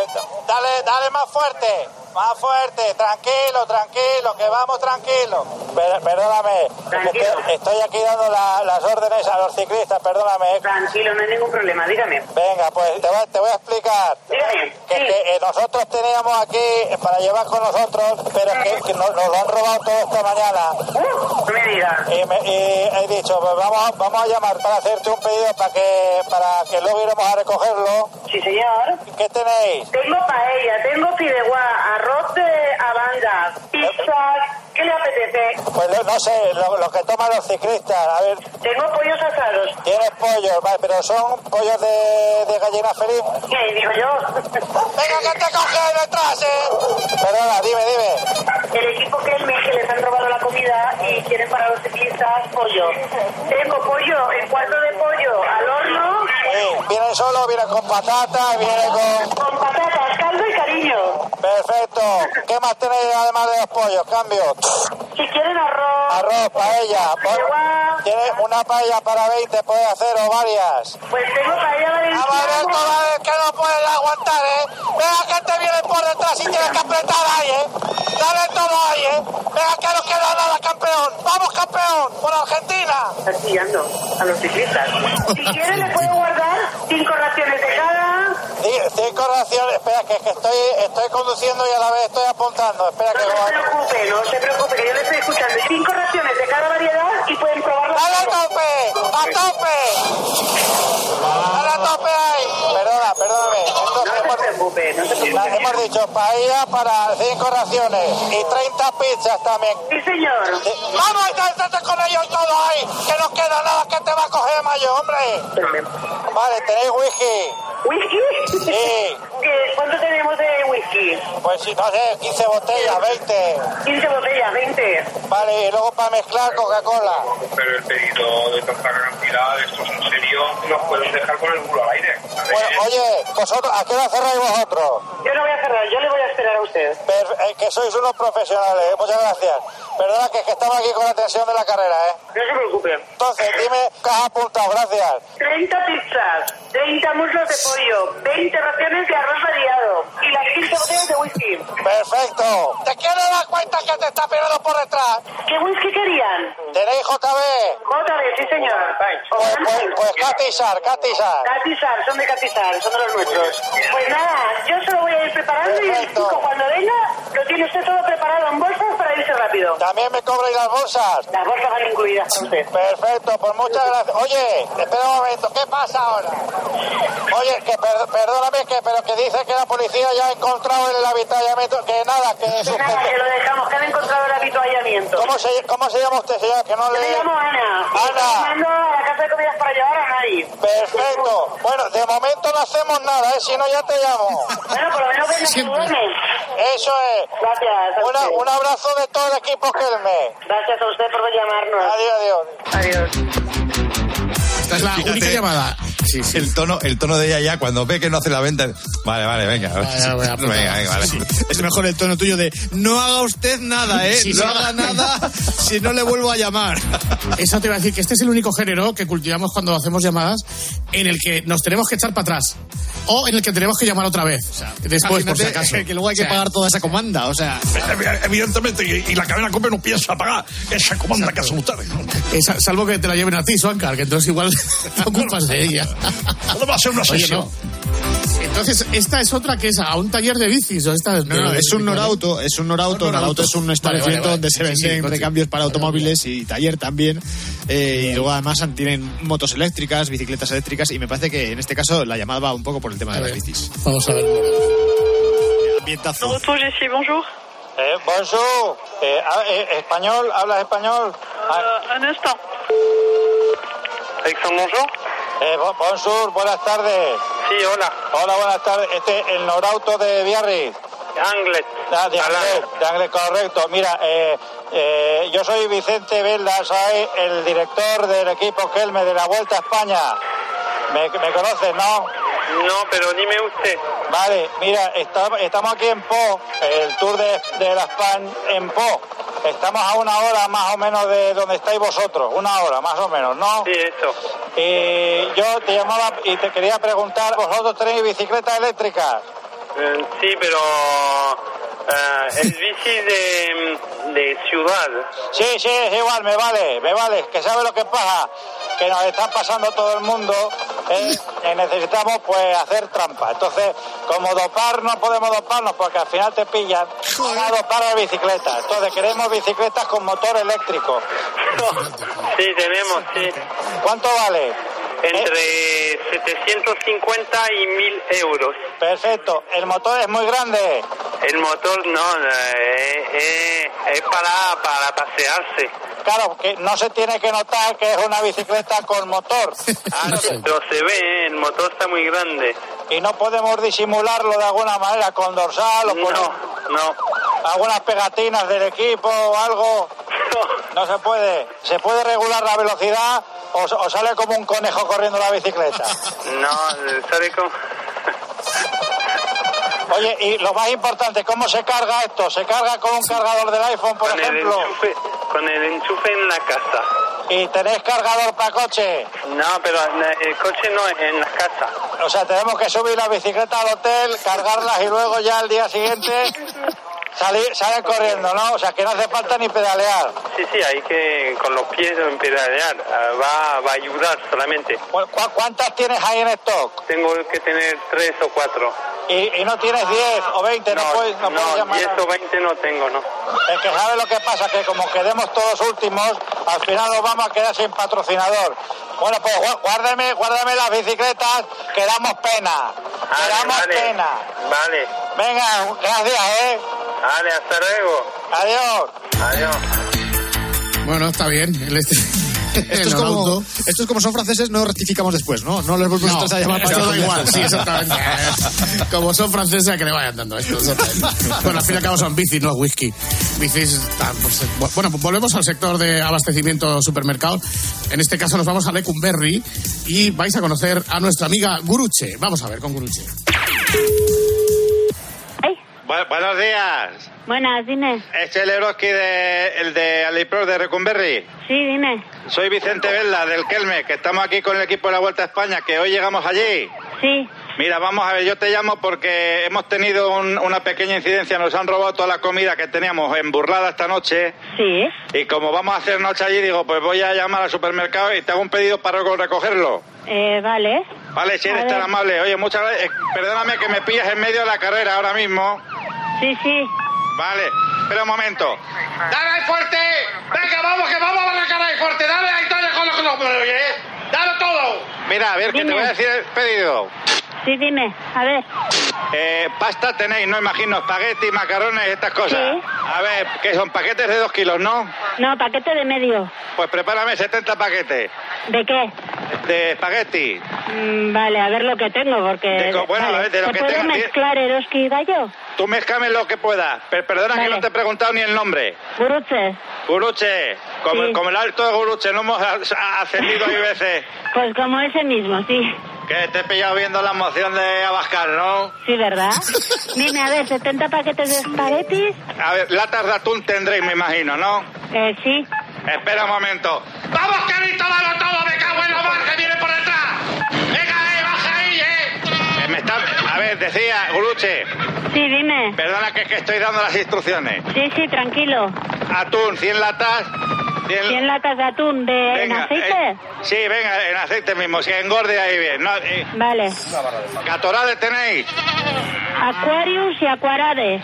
dale, dale más fuerte. Más fuerte, tranquilo, tranquilo, que vamos tranquilo. Per- perdóname, estoy, estoy aquí dando la- las órdenes a los ciclistas, perdóname. Tranquilo, no hay ningún problema, dígame. Venga, pues te voy, te voy a explicar. Dígame. Que, que, eh, nosotros teníamos aquí para llevar con nosotros, pero es que, que nos, nos lo han robado todo esta mañana. no me. Y, me- y he dicho, pues vamos, vamos a llamar para hacerte un pedido para que, para que luego iremos a recogerlo. Sí, señor. ¿Qué tenéis? Tengo paella, tengo fideuá, arroz de abanda, pizza. ¿Qué le apetece? Pues no sé, lo, lo que toman los ciclistas. A ver, Tengo pollos asados. tienes pollos, vale, pero son pollos de, de gallina feliz. ¿Qué digo yo? Venga, que te coge detrás, eh. Perdona, dime, dime. El equipo que que les han robado la comida y quieren para los ciclistas pollo. Tengo pollo, el cuarto de pollo al horno. Sí, viene solo, viene con patata, viene con... Con patatas, caldo y cariño. Perfecto. ¿Qué más tenéis además de los pollos? Cambio. Si quieren arroz. Arroz, paella. ¿Tienes una paella para 20? ¿Puedes hacer o varias? Pues tengo paella. Vea que te viene por detrás y tienes que apretar ahí, ¿eh? Dale todo ahí, ¿eh? Vea que no queda nada, campeón. ¡Vamos, campeón! ¡Por Argentina! Estás pillando a los ciclistas. Si quieren le puedo guardar cinco raciones de cada. Sí, cinco raciones. Espera, que, que estoy, estoy conduciendo y a la vez estoy apuntando. Espera que... No se preocupe, no se preocupe, que yo le estoy escuchando. Cinco raciones de cada variedad y pueden probarlo. ¡Dale a tope! ¡A tope! ¡Dale a tope ahí! Perdona, perdóname. Entonces, No se preocupe, no se preocupe. Hemos dicho paella para cinco raciones y 30 pizzas también. Sí, señor. Vamos, inténtate con ellos todos ahí, que no queda nada que te va a coger mayo, hombre. Vale, ¿tenéis whisky? ¿Whisky? Sí. ¿Qué- ¿Cuánto tenemos de whisky? Pues sí, no sé, 15 botellas, 20. 15 botellas, 20. Vale, y luego para mezclar Coca-Cola. Pero el pedido de tanta cantidad, esto es en serio, nos pueden dejar con el culo al aire. Bueno, oye, vosotros, ¿a qué hora cerráis vosotros? Yo no voy a cerrar, yo le voy a esperar a usted. Per- eh, que sois unos profesionales, eh, muchas gracias. Perdona que, es que estamos aquí con la tensión de la carrera, ¿eh? No se preocupe. Entonces, dime qué has apuntado, gracias. 30 pizzas, 30 muslos de pollo, 20 raciones de arroz variado y las 15 botellas de whisky. Perfecto. ¿Te quieres dar cuenta que te está pegando por detrás? ¿Qué whisky querían? ¿Tenéis JB? JB, sí señor. Pues, pues, pues Catizar, Catizar. Catizar, son de Catizar, son de los nuestros. Pues nada, yo se lo voy a ir preparando y el chico cuando venga lo tiene usted todo preparado en bolsas para irse rápido. ¿También me cobráis las bolsas? Las bolsas van incluidas para usted. Perfecto, pues muchas gracias. Oye, espera un momento, ¿qué pasa ahora? Oye, que per- perdóname, que, pero que dice que la policía ya ha encontrado en el avituallamiento, que nada, que Pues nada, que lo dejamos, que han encontrado el habituallamiento. ¿Cómo se, ¿Cómo se llama usted, señor? Que no Yo le... me llamo Ana. Ana. estoy a la casa de comidas para llevar a Perfecto. Bueno, de momento no hacemos nada, ¿eh? Si no, ya te llamo. Bueno, por lo menos ven a saludarme. Eso es. Gracias. a Una- un abrazo de todo el equipo Kelme. Gracias a usted por llamarnos. Adiós, adiós. Adiós. Esta es la única llamada. El tono, el tono de ella ya cuando ve que no hace la venta. Vale, vale, venga. Vale, voy a venga, venga, vale. Es mejor el tono tuyo de no haga usted nada, ¿eh? Sí, no sí. haga nada si no le vuelvo a llamar. Eso te iba a decir que este es el único género que cultivamos cuando hacemos llamadas en el que nos tenemos que echar para atrás o en el que tenemos que llamar otra vez. Después, por si acaso. (laughs) Que luego hay que O sea, pagar toda esa comanda, o sea. Evidentemente, y, y la cadena COPE no piensa pagar esa comanda que hacen ustedes. esa- salvo que te la lleven a ti, Suancar, que entonces igual te (laughs) ocupas de ella. Va a ser una Oye, sesión. no. Entonces, esta es otra que es a un taller de bicis. ¿o esta No, no, es un Norauto, es un Norauto. Norauto Norauto. es un establecimiento vale, vale. donde se Sí, sí, venden recambios para automóviles y taller también. Eh, y luego además tienen motos eléctricas, bicicletas eléctricas y me parece que en este caso la llamada va un poco por el tema de las bicis. Vamos a ver. Ambientazo. bonjour. Eh, bonjour. Eh, ah, eh, ¿Español? ¿Hablas español? un instant. Alexandre, bonjour. Eh, bo- bonjour, buenas tardes. Sí, hola. Hola, buenas tardes. Este es el Norauto de Biarritz. Anglet. Ah, de Anglet, de Anglet, correcto. Mira, eh, eh, yo soy Vicente Velda, soy el director del equipo Kelme de la Vuelta a España. ¿Me, me conoces, no? No, pero dime usted. Vale, mira, está- estamos aquí en Po, el tour de, de la Span en Po. Estamos a una hora más o menos de donde estáis vosotros, una hora más o menos, ¿no? Sí, eso. Y yo te llamaba y te quería preguntar, ¿vosotros tenéis bicicletas eléctricas? Eh, sí, pero eh, el bici de, de ciudad. Sí, sí, es igual, me vale, me vale. Que sabe lo que pasa, que nos está pasando todo el mundo, ¿eh? necesitamos pues hacer trampa. Entonces, como dopar no podemos doparnos porque al final te pillan, vamos a dopar a bicicletas. Entonces queremos bicicletas con motor eléctrico. Sí, tenemos, sí. ¿Cuánto vale? Entre 750 y 1000 euros. Perfecto. ¿El motor es muy grande? El motor no, eh, eh, es para, para pasearse. Claro, que no se tiene que notar que es una bicicleta con motor. (laughs) Ah, no, pero se ve, ¿eh? el motor está muy grande. Y no podemos disimularlo de alguna manera con dorsal o con No, no. algunas pegatinas del equipo o algo. No se puede. ¿Se puede regular la velocidad o, o sale como un conejo corriendo la bicicleta? (laughs) No, sale con... Oye, y lo más importante, ¿cómo se carga esto? ¿Se carga con un cargador del iPhone, por con el ejemplo? enchufe, con el enchufe en la casa. ¿Y tenéis cargador para coche? No, pero el coche no, en la casa. O sea, tenemos que subir la bicicleta al hotel, cargarlas y luego ya al día siguiente salir, salir corriendo, ¿no? O sea, que no hace falta ni pedalear. Sí, sí, hay que con los pies en pedalear. ah, Va, va a ayudar solamente. ¿Cu- cu- ¿Cuántas tienes ahí en stock? Tengo que tener tres o cuatro. Y, y no tienes 10 o 20, no, puedes, no puedes No, llamar. 10 a- o 20 no tengo, ¿no? Es que sabe lo que pasa, que como quedemos todos últimos, al final nos vamos a quedar sin patrocinador. Bueno, pues guárdame, guárdame las bicicletas, que damos pena. Que damos vale. pena. Vale, Venga, gracias, ¿eh? Vale, hasta luego. Adiós. Adiós. Bueno, está bien. Este... Esto es, como, esto es como son franceses, no rectificamos después, ¿no? No les volvemos No, a llamar para da igual, sí, exactamente. (laughs) Como son franceses, a que le vayan dando esto. Bueno, al fin y al cabo son bicis, no whisky. Bicis, ah, pues, eh, bueno, pues volvemos al sector de abastecimiento supermercados. En este caso nos vamos a Lecumberri y vais a conocer a nuestra amiga Guruche. Vamos a ver con Guruche. Buenos días. Buenas, dime. Es el Eroski de, el de Alipro de Recumberri. Sí, dime. Soy Vicente Vela del Kelme, que estamos aquí con el equipo de la Vuelta a España, que hoy llegamos allí. Sí. Mira, vamos a ver, yo te llamo porque hemos tenido un- una pequeña incidencia, nos han robado toda la comida que teníamos en Burlada esta noche. Sí. Y como vamos a hacer noche allí, digo, pues voy a llamar al supermercado y te hago un pedido para recogerlo. Eh, vale. Vale, si eres A tan ver. amable. Oye, muchas gracias. Eh, Perdóname que me pillas en medio de la carrera ahora mismo. Sí, sí. Vale, espera un momento. ¡Dale ahí fuerte! ¡Venga, vamos, que vamos a arrancar ahí fuerte! ¡Dale ahí, dale con los con oye! ¡Dale todo! Mira, a ver, que te voy a decir el pedido. Sí, dime. A ver. Eh, pasta tenéis, no imagino, espagueti, macarrones, estas cosas. Sí. A ver, que son paquetes de dos kilos, ¿no? No, paquete de medio. Pues prepárame 70 paquetes ¿De qué? de espagueti. Mm, vale, a ver lo que tengo, porque... De co- bueno, vale. a ver, de lo ¿Se que tío. mezclar Eroski y Gallo? Tú mezclame lo que puedas. Per- perdona que no te he preguntado ni el nombre. Guruche. Guruche, como, Sí. como el alto de Guruche, no hemos ascendido (laughs) ahí veces. Pues como ese mismo, sí. Que te he pillado viendo la moción de Abascal, ¿no? Sí, ¿verdad? Dime, a ver, 70 paquetes de espaguetis. A ver, latas de atún tendréis, me imagino, ¿no? Eh, sí. Espera un momento. ¡Vamos, carito, dalo todo! ¡Me cago en la mar que viene por detrás! ¡Venga, eh, baja ahí, eh! Eh, me está... A ver, decía, Guruche, Sí, dime. perdona que es que estoy dando las instrucciones. Sí, sí, tranquilo. Atún, 100 latas. 100 100 latas de atún de en aceite. eh, sí, venga, en aceite mismo, si engorde ahí bien. No, eh, Vale. ¿Catorades tenéis? Aquarius y Aquarade.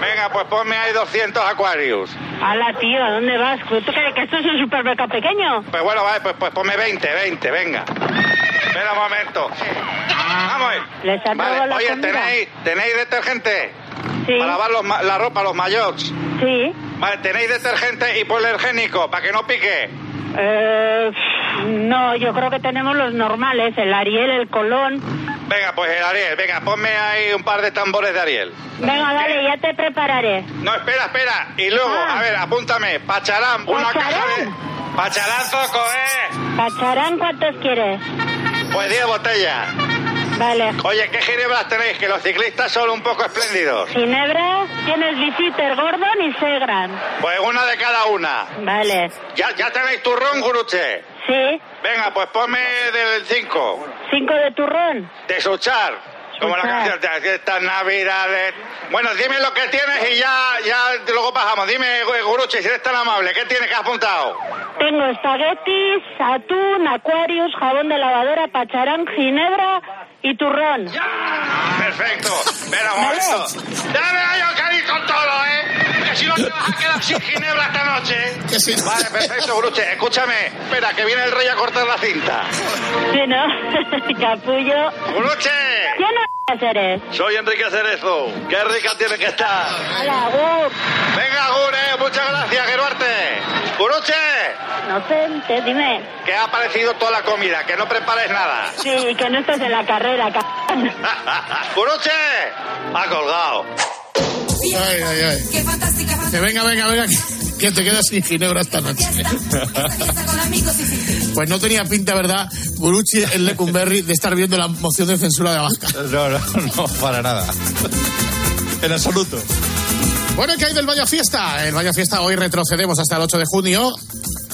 Venga, pues ponme ahí 200 Aquarius. Hala, tío, ¿a dónde vas? ¿Tú crees que esto es un supermercado pequeño? Pues bueno, vale, pues, pues ponme 20, 20, venga. Espera un momento. Vamos. ¿Les han robado Vale, oye, comida? ¿tenéis, ¿tenéis detergente? Sí. Para lavar los la ropa, los mayots. Sí. Vale, ¿tenéis detergente hipoalergénico para que no pique? Eh, no, yo creo que tenemos los normales, el Ariel, el Colón. Venga, pues el Ariel, venga, ponme ahí un par de tambores de Ariel. Venga, dale, ya te prepararé. No, espera, espera. Y luego, Ah. a ver, apúntame. Pacharán, una caja de... Pacharán, Zoco, ¿eh? ¿Pacharán cuántos quieres? Pues 10 botellas. Vale. Oye, ¿qué ginebras tenéis? Que los ciclistas son un poco espléndidos. Ginebra, tienes Visiter Gordon y Segran. Pues una de cada una. Vale. ¿Ya, ya tenéis turrón, Guruche? Sí. Venga, pues ponme del 5. ¿Cinco de turrón? De Suchar. Como la canción, de estas navidades. Bueno, dime lo que tienes y ya, ya luego bajamos. Dime, Guruche, si eres tan amable, ¿qué tienes que has apuntado? Tengo espaguetis, atún, acuarios, jabón de lavadora, pacharán, ginebra y turrón. Perfecto. Espera un momento. Dame que ir con todo, ¿eh? Que si no te vas a quedar sin ginebra esta noche. Vale, perfecto, Guruche. Escúchame. Espera, que viene el rey a cortar la cinta. Sí, ¿no? (laughs) Capullo. ¡Guruche! ¿Quién no eres? Soy Enrique Cerezo. ¡Qué rica tiene que estar! Hola, Gur. Venga, Gur, eh. Muchas gracias, Geruarte. ¡Guruche! No sé, te dime. Que ha aparecido toda la comida, que no prepares nada. Sí, que no estás en la carrera, c... (laughs) Ha colgado. Ay, ay, ay. Que venga, venga, venga, que, te quedas sin ginebra esta noche. (laughs) Pues no tenía pinta, ¿verdad, Guruchi en Lecumberri, de estar viendo la moción de censura de Abascal? No, no, no, para nada. En absoluto. Bueno, ¿qué hay del Vaya Fiesta? El Vaya Fiesta hoy retrocedemos hasta el 8 de junio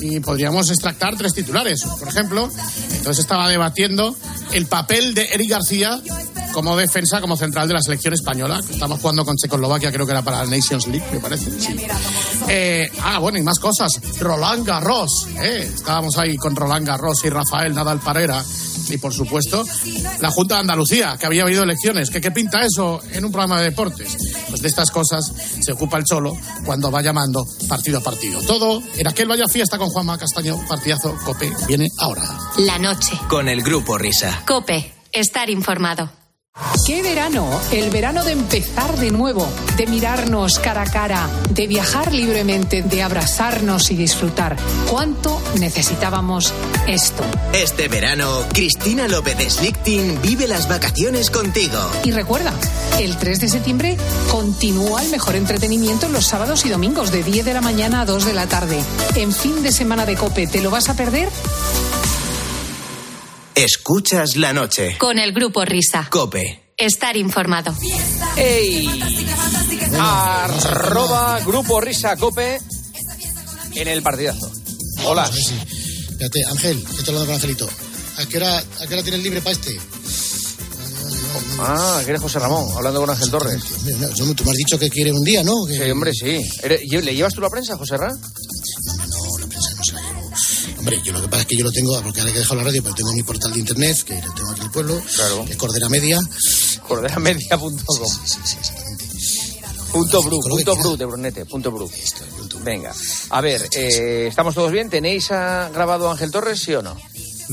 y podríamos extractar tres titulares. Por ejemplo, entonces estaba debatiendo el papel de Eric García como defensa, como central de la selección española. Estamos jugando con Checoslovaquia, creo que era para la Nations League, me parece. Eh, ah, bueno, y más cosas. Roland Garros. eh. Estábamos ahí con Roland Garros y Rafael Nadal Parera. Y por supuesto, la Junta de Andalucía, que había habido elecciones. ¿Qué, ¿Qué pinta eso en un programa de deportes? Pues de estas cosas se ocupa el Cholo cuando va llamando partido a partido. Todo en aquel vaya fiesta con Juanma Castaño, partidazo, Cope, viene ahora. La noche. Con el grupo Risa. Cope. Estar informado. ¿Qué verano? El verano de empezar de nuevo, de mirarnos cara a cara, de viajar libremente, de abrazarnos y disfrutar. ¿Cuánto necesitábamos esto? Este verano, Cristina López de Slichting vive las vacaciones contigo. Y recuerda, el 3 de septiembre continúa el mejor entretenimiento los sábados y domingos de 10 de la mañana a 2 de la tarde. En fin de semana de Cope, ¿te lo vas a perder? Escuchas la noche. Con el grupo Risa. Cope. Estar informado. ¡Ey! Arroba Grupo Risa Cope en el partidazo. Hola. Vamos si- Espérate, Ángel, que estoy hablando con Angelito. ¿A qué hora, a qué hora tienes libre para este? Ah, que eres José Ramón, hablando con Ángel Torres. Tú tú me has dicho que quiere un día, ¿no? Que- Sí, hombre, sí. ¿Le llevas tú la prensa, José Ra? Hombre, yo lo que pasa es que yo lo tengo, porque ahora que he dejado la radio, pero tengo mi portal de internet, que lo tengo aquí en el pueblo, que es Cordera Media. Corderamedia.com. Punto bru, punto bru de Brunete, punto bru. Venga, a ver, eh, ¿estamos todos bien? ¿Tenéis ah, grabado a Ángel Torres, sí o no?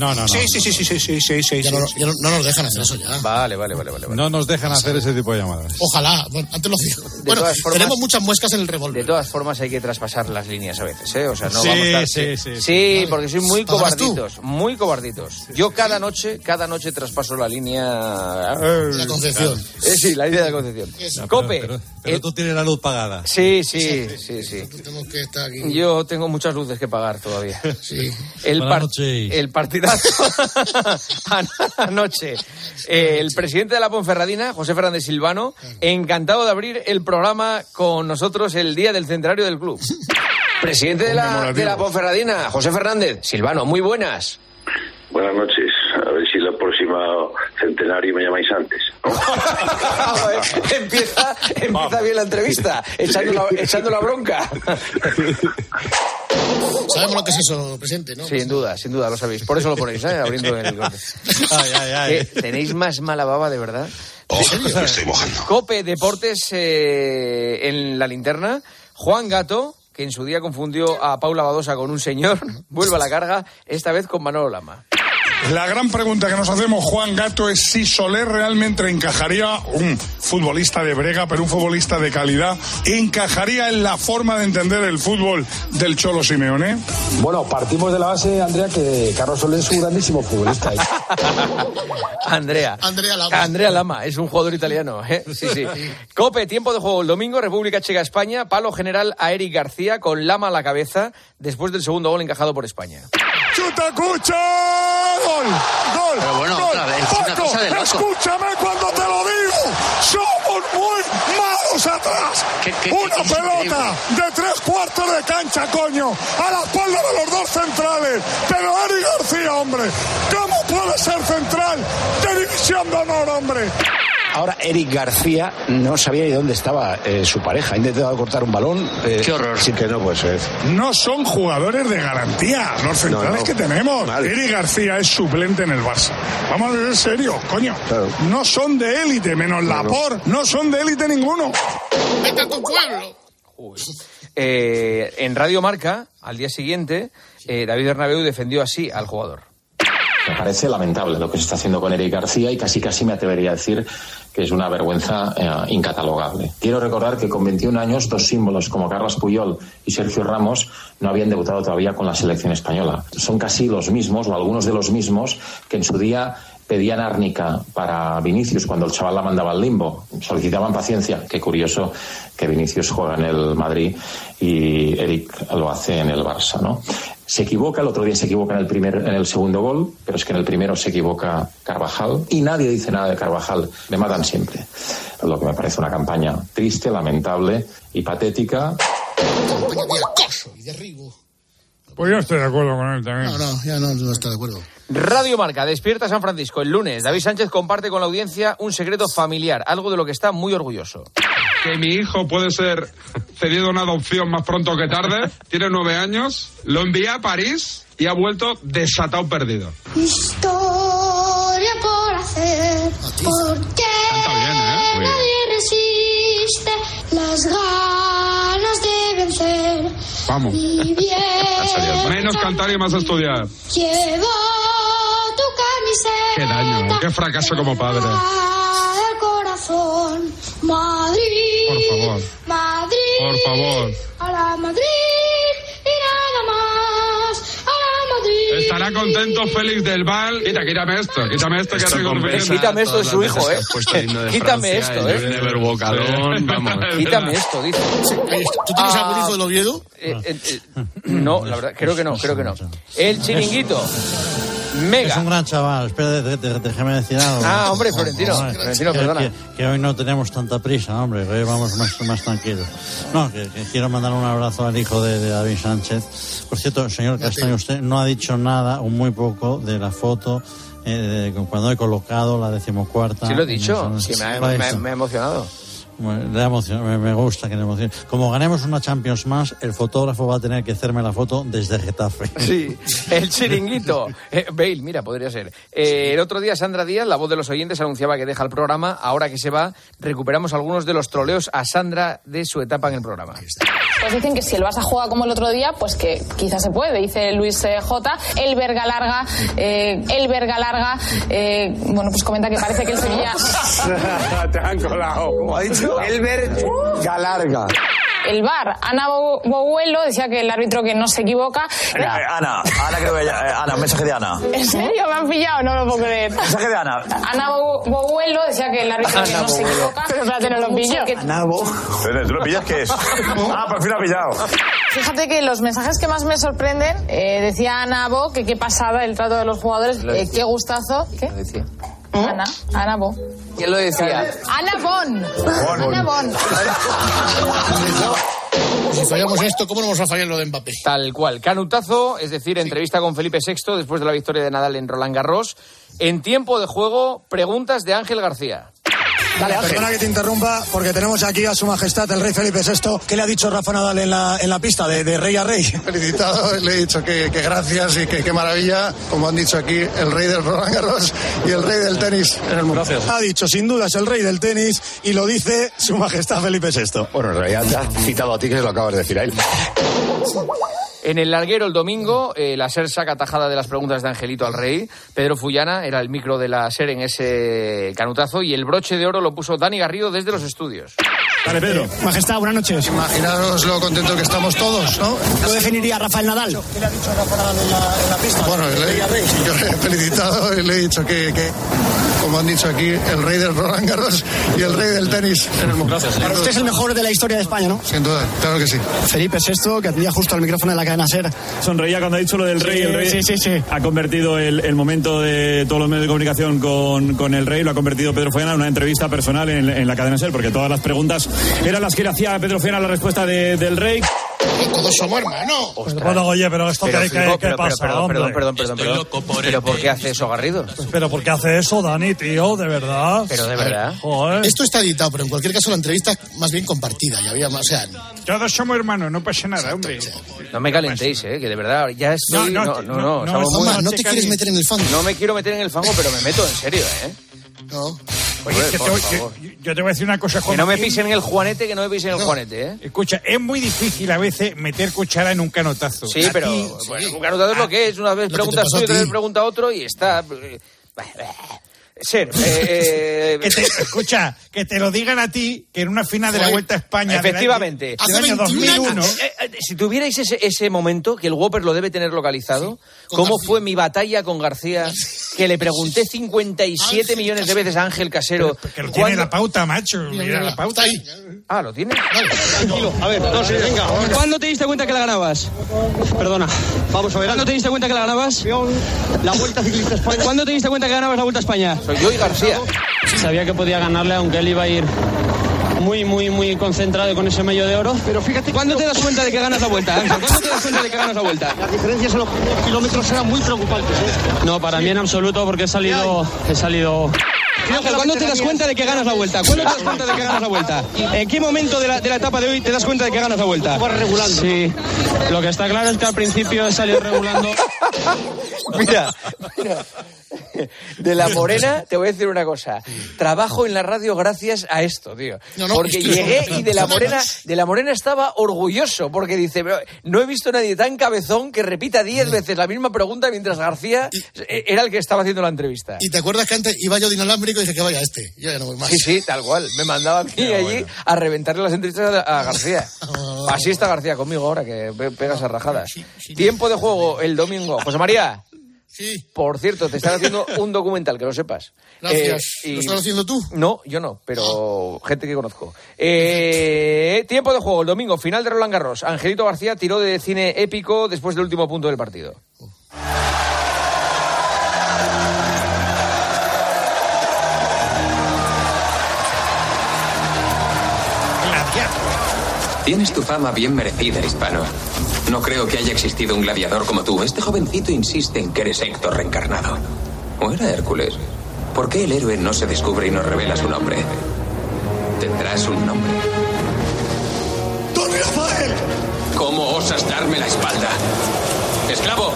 No, no, no. Sí, sí, sí, sí, sí, sí, sí, sí. Ya no, ya no- no nos dejan hacer eso ya. Vale, vale, vale, vale. No nos dejan hacer ese tipo de llamadas. Ojalá, bueno, antes lo digo. Bueno, todas formas- tenemos muchas muescas en el revólver. De todas formas hay que traspasar las líneas a veces, ¿eh? O sea, no Sí, vamos a estar... sí, sí, sí. Porque soy muy cobarditos, muy cobarditos. Yo cada noche, cada noche traspaso la línea... La Concepción. Eh, sí, la línea de la Concepción. Cope. Pero, pero tú tienes la luz pagada. Sí, sí, sí, sí. Yo tengo muchas luces que pagar todavía. Sí. El, Buenas par- noches. el partidazo An- anoche. Eh, el presidente de la Ponferradina, José Fernández Silvano, encantado de abrir el programa con nosotros el día del centenario del club. Presidente de la, de la Ponferradina, José Fernández Silvano, muy buenas. Buenas noches. Centenario me llamáis antes. (laughs) empieza, empieza bien la entrevista, echando la, echando la bronca. Sabemos lo que es eso, presidente, ¿no? Sin duda, sin duda, lo sabéis. Por eso lo ponéis, ¿eh? Abriendo el corte. Ay, ay, ay. Eh, ¿Tenéis más mala baba, de verdad? Oh, me estoy mojando. Cope Deportes eh, en la linterna. Juan Gato, que en su día confundió a Paula Badosa con un señor, vuelve a la carga, esta vez con Manolo Lama. La gran pregunta que nos hacemos, Juan Gato, es si Soler realmente encajaría, un futbolista de brega, pero un futbolista de calidad, encajaría en la forma de entender el fútbol del Cholo Simeone. Bueno, partimos de la base, Andrea, que Carlos Soler es un grandísimo futbolista. (laughs) Andrea. Andrea Lama. Andrea Lama, es un jugador italiano. ¿eh? Sí, sí. Cope, tiempo de juego el domingo, República Checa, España. Palo general a Eric García con Lama a la cabeza después del segundo gol encajado por España. ¡Chuta, cucha! ¡Gol! ¡Gol! Pero bueno, ¡Gol! otra vez, es una Paco, cosa de loco. escúchame cuando te lo digo. Somos muy malos atrás. ¿Qué- qué- Una qué- pelota de tres cuartos de cancha, coño. A la espalda de los dos centrales. Pero Eric García, hombre. ¿Cómo puede ser central de división de honor, hombre? Ahora, Eric García no sabía ni dónde estaba eh, su pareja. Ha intentado cortar un balón. eh, Qué horror. Sin que no, pues. eh, No son jugadores de garantía los centrales No, no. que tenemos. Mal. Eric García es suplente en el Barça. Vamos a ser serios, coño. No son de élite, menos Lapor. No son de élite ninguno. ¡Vete a tu pueblo! Eh, en Radio Marca, al día siguiente, eh, David Bernabéu defendió así al jugador. Me parece lamentable lo que se está haciendo con Eric García y casi casi me atrevería a decir que es una vergüenza eh, incatalogable. Quiero recordar que con 21 años dos símbolos como Carlos Puyol y Sergio Ramos no habían debutado todavía con la selección española. Son casi los mismos o algunos de los mismos que en su día pedían árnica para Vinicius cuando el chaval la mandaba al limbo. Solicitaban paciencia. Qué curioso que Vinicius juega en el Madrid y Eric lo hace en el Barça, ¿no? Se equivoca, el otro día se equivoca en el, primer, en el segundo gol, pero es que en el primero se equivoca Carvajal y nadie dice nada de Carvajal. Le matan siempre. Lo que me parece una campaña triste, lamentable y patética. Campaña de acoso y derribo. Pues yo estoy de acuerdo con él también. No, no, ya no, no está de acuerdo. Radio Marca, despierta San Francisco. El lunes, David Sánchez comparte con la audiencia un secreto familiar, algo de lo que está muy orgulloso. Que mi hijo puede ser cedido a una adopción más pronto que tarde. Tiene nueve años. Lo envié a París y ha vuelto desatado perdido. Historia por hacer, porque bien, ¿eh? Nadie resiste las ganas de vencer. Vamos. Y (laughs) bien, Menos cantar y más estudiar. llevo tu camiseta Qué daño, qué fracaso como padre. al corazón. Favor, Madrid, por favor. a la Madrid y nada más. A la Madrid. Estará contento Félix del Val. Quita, quítame esto, quítame esto que hace confianza. Quítame esto de su hijo, ¿eh? (laughs) Quítame esto, ¿eh? Never vamos. (laughs) Quítame esto, dice. ¿Tú tienes algún hijo del Oviedo? Eh, eh, eh, no, la verdad, creo que no, creo que no. (laughs) El chiringuito. Mega. Es un gran chaval, espera, de- de- de- déjame decir algo. Ah, hombre, Florentino, Florentino, que, perdona. que- que hoy no tenemos tanta prisa, hombre, que hoy vamos más, más tranquilos. No, que, que quiero mandar un abrazo al hijo de, de David Sánchez. Por cierto, señor Castaño, usted no ha dicho nada, o muy poco, de la foto eh, cuando he colocado la decimocuarta. Sí lo he dicho, sí, ha, me ha emocionado. Ha emocion- me, me gusta que le emocione. Como ganemos una Champions más, el fotógrafo va a tener que hacerme la foto desde Getafe. Sí, el chiringuito. (laughs) Eh, Bale, mira, podría ser. Eh, el otro día Sandra Díaz, la voz de los oyentes, anunciaba que deja el programa. Ahora que se va, recuperamos algunos de los troleos a Sandra de su etapa en el programa. Pues dicen que si el Barça juega como el otro día, pues que quizás se puede, dice Luis eh, J. El verga larga, eh, el verga larga, eh, bueno, pues comenta que parece que el Sevilla... (laughs) Te han colado. ¿Cómo ha dicho? Elber Galarga. El VAR, Ana Bo- Boguelo, decía que el árbitro que no se equivoca... Eh, Ana, Ana creo que ya- eh, Ana, mensaje de Ana. ¿En serio? ¿Me han pillado? No lo puedo creer. Mensaje de Ana. Ana Bo- Boguelo decía que el árbitro que Ana no se equivoca... Pero espérate, no lo pillo. Pero, ¿Tú lo pillas qué es? Ah, por fin lo ha pillado. Fíjate que los mensajes que más me sorprenden, eh, decía Ana Bo, que qué pasada el trato de los jugadores, Lo eh, qué gustazo. ¿Qué? decía? Ana, Ana Bo. ¿Quién lo decía? Ana Bon. Ana Bon. Si fallamos esto, ¿cómo no vamos a fallar lo de Mbappé? Tal cual. Canutazo, es decir, entrevista con Felipe VI después de la victoria de Nadal en Roland Garros. En tiempo de juego, preguntas de Ángel García. Perdona que te interrumpa, porque tenemos aquí a su majestad el rey Felipe VI. ¿Qué le ha dicho Rafa Nadal en la, en la pista, de, de rey a rey? (laughs) felicitado, le he dicho que, que gracias y que qué maravilla, como han dicho aquí, el rey del Roland Garros y el rey del tenis en el mundo. Ha dicho, sin duda, es el rey del tenis y lo dice su majestad Felipe VI. Bueno, en realidad te has citado a ti que se lo acabas de decir a él. En el larguero el domingo, eh, la SER saca tajada de las preguntas de Angelito al rey. Pedro Fullana era el micro de la SER en ese canutazo y el broche de oro lo puso Dani Garrido desde los estudios. Vale, Pedro. Majestad, buenas noches. Imaginaros lo contento que estamos todos, ¿no? ¿Cómo definiría Rafael Nadal? ¿Qué le ha dicho Rafa Nadal en la, en la pista? Bueno, le, (laughs) yo le he felicitado y le he dicho que, que, como han dicho aquí, el rey del Roland Garros y el rey del tenis en el mundo. Para usted es el mejor de la historia de España, ¿no? Sin duda, claro que sí. Felipe VI, que atendía justo al micrófono de la cadena SER. Sonreía cuando ha dicho lo del rey. Sí, el rey sí, sí, sí. ha convertido el, el momento de todos los medios de comunicación con, con el rey, lo ha convertido Pedro Follana en una entrevista personal en, en la cadena SER, porque todas las preguntas eran las que le hacía Pedro Follana a la respuesta de- del rey. Todos somos hermanos. Bueno, oye, pero esto Pero, que, Fijo, que- que pero, pasa, pero, perdón, perdón, perdón, perdón. Pero ¿por qué hace eso, Garrido? Pero ¿por qué hace eso, Dani, tío? De verdad. Pero de verdad. Joder. Esto está editado, pero en cualquier caso la entrevista es más bien compartida. Y había más, o sea, Todos somos hermanos, no pasa nada, hombre. No me calentéis, eh, que de verdad ya estoy... No, No, no, no, no, no, no te quieres meter en el fango. No me quiero meter en el fango, pero me meto en serio, ¿eh? No. Oye, que te yo, yo te voy a decir una cosa, Que Juanma. no me pisen en el juanete, que no me pisen en el juanete, ¿eh? Escucha, es muy difícil a veces meter cuchara en un canotazo. Sí, A pero bueno, un canutado es lo que es. Una vez que preguntas tú y a otra vez pregunta otro y está... eh, Ser, eh, Que te- escucha, que te lo digan a ti, que en una final de la Vuelta a España. del año- Efectivamente. Del año 21 2001. años. Eh, eh, si tuvierais ese, ese momento, que el Whopper lo debe tener localizado, ¿cómo García. fue mi batalla con García? (laughs) Que le pregunté 57 Ángel millones de veces a Ángel Casero. Que lo tiene ¿cuándo- la pauta, macho. mira, Mira la pauta. ahí. Ah, ¿lo tiene? A ver, no sé, venga. ¿Cuándo te diste cuenta que la ganabas? Perdona. Vamos a ver. ¿Cuándo te diste cuenta que la ganabas? La Vuelta Ciclista España. ¿Cuándo te diste cuenta que ganabas la Vuelta a España? Soy yo y García. Sabía que podía ganarle, aunque él iba a ir muy, muy, muy concentrado con ese medio de oro. Pero fíjate. ¿Cuándo te das cuenta de que ganas la Vuelta, Ángel? ¿Cuándo te das cuenta de que ganas la Vuelta? Las diferencias en los kilómetros eran muy preocupantes. No, para mí en absoluto, porque he salido. He salido. Ángel, ¿cuándo te das cuenta de que ganas la vuelta? ¿Cuándo te das cuenta de que ganas la vuelta? ¿En qué momento de la, de la etapa de hoy te das cuenta de que ganas la vuelta? Vas regulando. Sí. Lo que está claro es que al principio he salido regulando. (laughs) Mira, mira. De la morena, te voy a decir una cosa. Trabajo en la radio gracias a esto, tío. No, no, porque llegué y de la morena, de la morena estaba orgulloso, porque dice, "Pero no he visto a nadie tan cabezón que repita diez veces la misma pregunta mientras García era el que estaba haciendo la entrevista. Y te acuerdas que antes iba yo de inalámbrico y dije que vaya este. Yo ya no voy más. Sí, sí, tal cual. Me mandaba a mí allí a reventarle las entrevistas a, García. (laughs) Así está García conmigo ahora, que pe- pega esas rajadas. Tiempo de juego el domingo. José María. Sí. Por cierto, te están haciendo (laughs) un documental, que lo sepas. Gracias. Eh, y- ¿Lo estás haciendo tú? No, yo no, pero gente que conozco. Eh, tiempo de juego, el domingo, final de Roland Garros. Angelito García tiró de cine épico después del último punto del partido. Tienes tu fama bien merecida, hispano. No creo que haya existido un gladiador como tú. Este jovencito insiste en que eres Héctor reencarnado. ¿O era Hércules? ¿Por qué el héroe no se descubre y nos revela su nombre? Tendrás un nombre. ¡Don Rafael! ¿Cómo osas darme la espalda? Esclavo,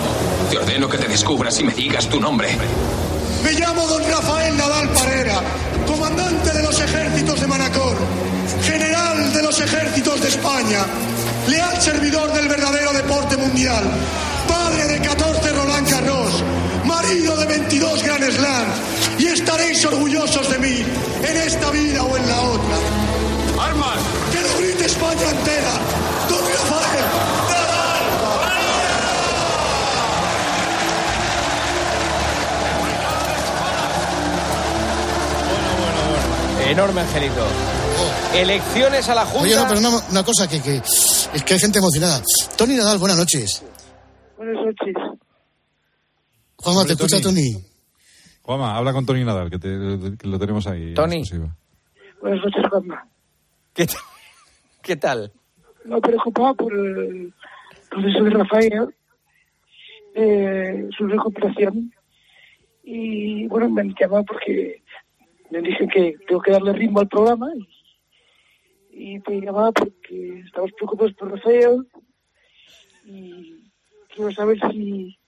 te ordeno que te descubras y me digas tu nombre. Me llamo Don Rafael Nadal Parera, comandante de los ejércitos de Manacor, general de los ejércitos de España, leal servidor del verdadero deporte mundial, padre de 14 Roland Garros, marido de 22 Grand Slam, y estaréis orgullosos de mí en esta vida o en la otra. ¡Armas! ¡Que lo grite España entera! ¡Don Rafael! Enorme Angelito. Elecciones a la Junta. Oye, no, pero una, una cosa que, que es que hay gente emocionada. Tony Nadal, buenas noches. Buenas noches. Juanma, Hombre, te escucha Tony. Tony. Juanma, habla con Tony Nadal, que, te- que lo tenemos ahí. Tony. Buenas noches, Juanma. ¿Qué, tal? (laughs) ¿Qué tal? No, preocupado por el proceso de Rafael, eh, su recuperación. Y bueno, me han llamado porque me dije que tengo que darle ritmo al programa. Y, y te llamaba porque estamos preocupados por Rafael. Y quiero saber si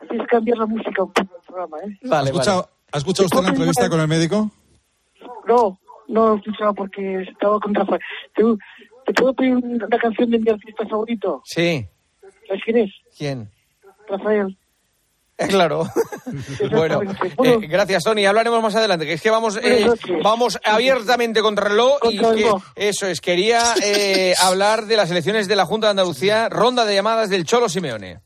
hacéis cambiar la música un poco del programa, ¿eh? ¿Ha escuchado, ¿ha escuchado usted la entrevista con el médico? No, no lo he escuchado porque estaba con Rafael. ¿Te, te puedo pedir una canción de mi artista favorito? Sí. ¿Sabes quién es? ¿Quién? Rafael. (laughs) Claro. (laughs) bueno, eh, gracias, Tony. Hablaremos más adelante. Que es que vamos, eh, vamos abiertamente contra el reloj y que- eso es. Quería eh, (laughs) hablar de las elecciones de la Junta de Andalucía, ronda de llamadas del Cholo Simeone.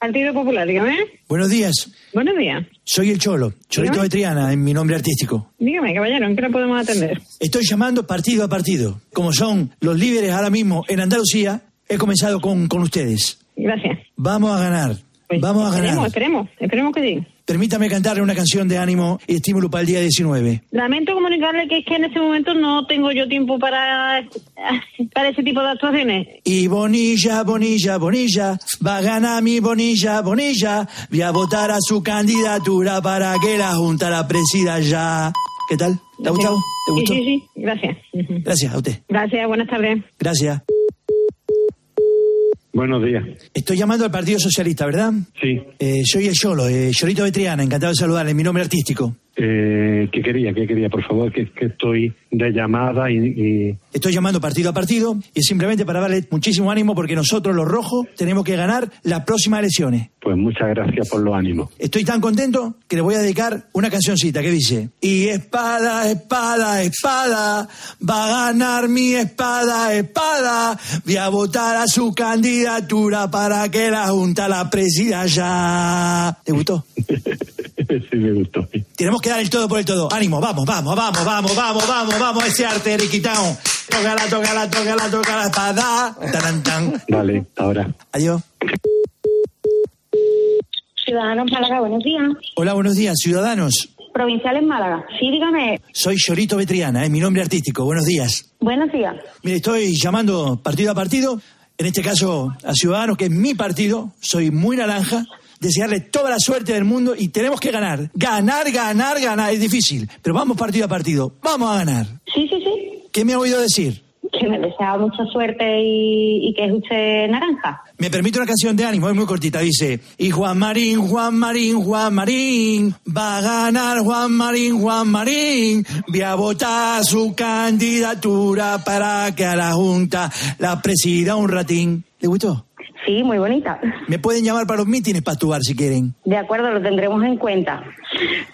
Partido Popular, dígame. Buenos días. Buenos días. Soy el Cholo, Cholito Dígame. de Triana, en mi nombre artístico. Dígame, caballero, ¿en qué le podemos atender? Estoy llamando partido a partido. Como son los líderes ahora mismo en Andalucía, he comenzado con, con ustedes. Gracias. Vamos a ganar. Vamos a Esperemos, ganar. esperemos, esperemos que sí. permítame cantarle una canción de ánimo y estímulo para el día 19. Lamento comunicarle que es que en este momento no tengo yo tiempo para, (laughs) para ese tipo de actuaciones. Y Bonilla, Bonilla, Bonilla, va a ganar mi Bonilla, Bonilla. Voy a votar a su candidatura para que la Junta la presida ya. ¿Qué tal? ¿Te ha gustado? ¿Te Sí, gustó? sí, sí, gracias. Gracias a usted. Gracias, buenas tardes. Gracias. Buenos días. Estoy llamando al Partido Socialista, ¿verdad? Sí. Eh, soy el Cholo, eh, Cholito Betriana, encantado de saludarle, mi nombre artístico. Eh, ¿Qué quería? ¿Qué quería? Por favor, que, que estoy de llamada y, y- Estoy llamando partido a partido y simplemente para darle muchísimo ánimo porque nosotros los rojos tenemos que ganar las próximas elecciones. pues muchas gracias por los ánimos. Estoy tan contento que le voy a dedicar una cancioncita que dice Y espada, espada, espada, va a ganar mi espada, espada, voy a votar a su candidatura para que la Junta la presida ya. ¿Te gustó? (laughs) sí, me gustó. Tenemos que dar el todo por el todo. Ánimo, vamos, vamos, vamos, vamos, vamos, vamos, vamos, ese arte, Riquitao. Tócala, tócala, tócala, tócala, espada. Tan, tan. Vale, ahora. Adiós. Ciudadanos Málaga, buenos días. Hola, buenos días, ciudadanos. Provinciales Málaga. Sí, dígame. Soy Chorito Betriana, es mi nombre artístico. Buenos días. Buenos días. Mire, estoy llamando partido a partido, en este caso a Ciudadanos, que es mi partido, soy muy naranja, desearle toda la suerte del mundo y tenemos que ganar. Ganar, ganar, ganar. Es difícil, pero vamos partido a partido. Vamos a ganar. Sí, sí, sí. ¿Qué me ha oído decir? Que me desea mucha suerte y, y que es usted naranja. Me permite una canción de ánimo, es muy cortita, dice, y Juan Marín, Juan Marín, Juan Marín, va a ganar Juan Marín, Juan Marín, voy a votar su candidatura para que a la Junta la presida un ratín. ¿Le gustó? Sí, muy bonita. Me pueden llamar para los mítines para actuar si quieren. De acuerdo, lo tendremos en cuenta.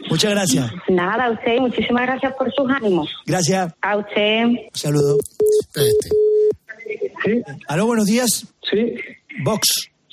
Muchas gracias. Nada, a usted, muchísimas gracias por sus ánimos. Gracias. A usted. Un saludo. Sí. Aló, buenos días. Sí. Vox.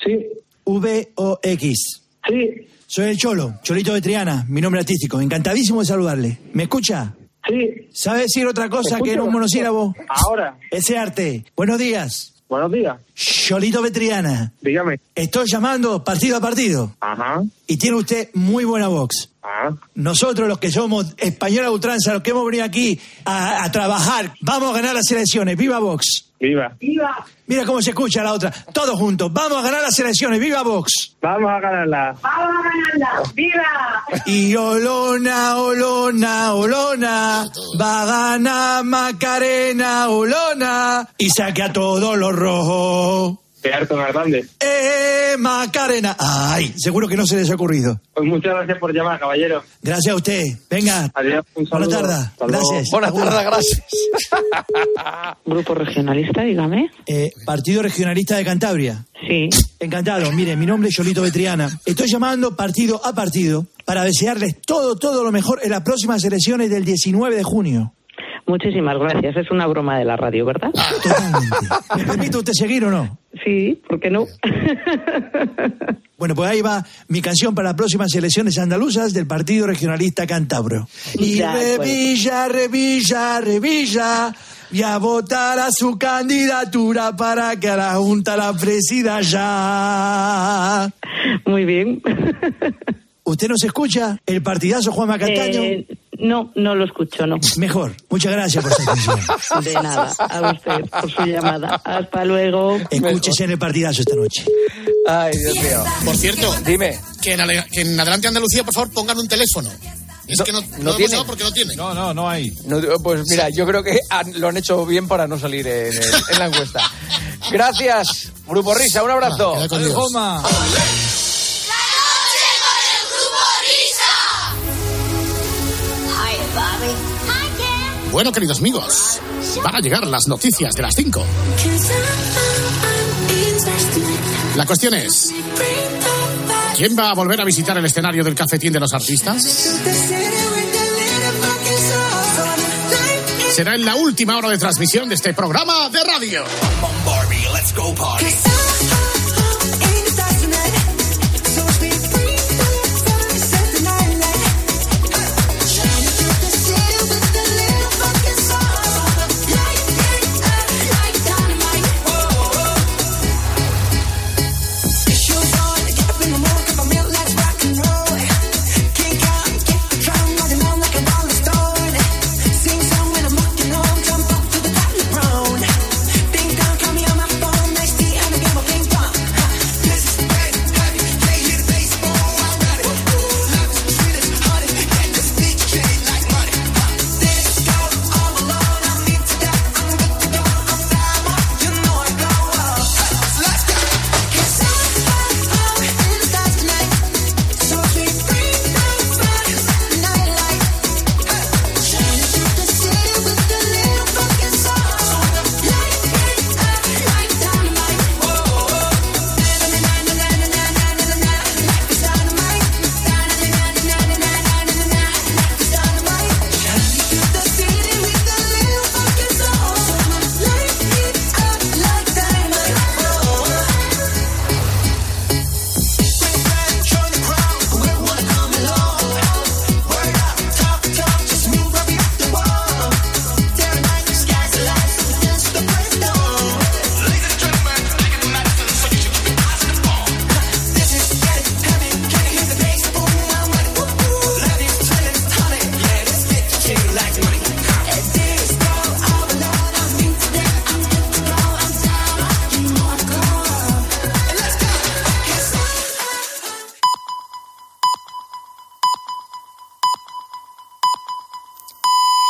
Sí. V-O-X. Sí. Soy el Cholo, Cholito de Triana, mi nombre artístico. Encantadísimo de saludarle. ¿Me escucha? Sí. ¿Sabe decir otra cosa que en un monosílabo? Ahora. Ese arte. Buenos días. Buenos días. Cholito Betriana. Dígame. Estoy llamando partido a partido. Ajá. Y tiene usted muy buena voz. Ah. Nosotros los que somos españoles a ultranza, los que hemos venido aquí a, a trabajar, vamos a ganar las elecciones. ¡Viva Vox! Viva. ¡Viva! Mira cómo se escucha la otra. Todos juntos. Vamos a ganar las elecciones. ¡Viva Vox! Vamos a ganarla. ¡Vamos a ganarla! ¡Viva! Y Olona, Olona, Olona, va a ganar Macarena, Olona, y saque a todos los rojos. Gerardo Hernández. ¡Eh, Macarena! ¡Ay! Seguro que no se les ha ocurrido. Pues muchas gracias por llamar, caballero. Gracias a usted. Venga. Adiós. Un Buenas tardes. Gracias. Buenas tardes, gracias. (laughs) Grupo regionalista, dígame. Eh, Partido Regionalista de Cantabria. Sí. Encantado. Mire, mi nombre es Yolito Betriana. Estoy llamando partido a partido para desearles todo, todo lo mejor en las próximas elecciones del 19 de junio. Muchísimas gracias. Es una broma de la radio, ¿verdad? Totalmente. ¿Me permite usted seguir o no? Sí, ¿por qué no? Bueno, pues ahí va mi canción para las próximas elecciones andaluzas del Partido Regionalista Cantabro. Y acuerdo. revilla, revilla, revilla, y a votar a su candidatura para que a la Junta la presida ya. Muy bien. ¿Usted nos escucha? ¿El partidazo Juan Macastaño? Eh, no, no lo escucho, no. Mejor. Muchas gracias por su atención. (laughs) De nada. A usted por su llamada. Hasta luego. Escúchese en el partidazo esta noche. Ay, Dios mío. Por cierto, Dime. que en, Ale- que en Adelante Andalucía, por favor, pongan un teléfono. Es No- que no, no no, dado porque no tienen. No, no, no hay. No, pues mira, yo creo que han- lo han hecho bien para no salir en, el- en la encuesta. Gracias, Grupo Risa, un abrazo. Queda Bueno, queridos amigos, van a llegar las noticias de las 5. La cuestión es, ¿quién va a volver a visitar el escenario del cafetín de los artistas? Será en la última hora de transmisión de este programa de radio.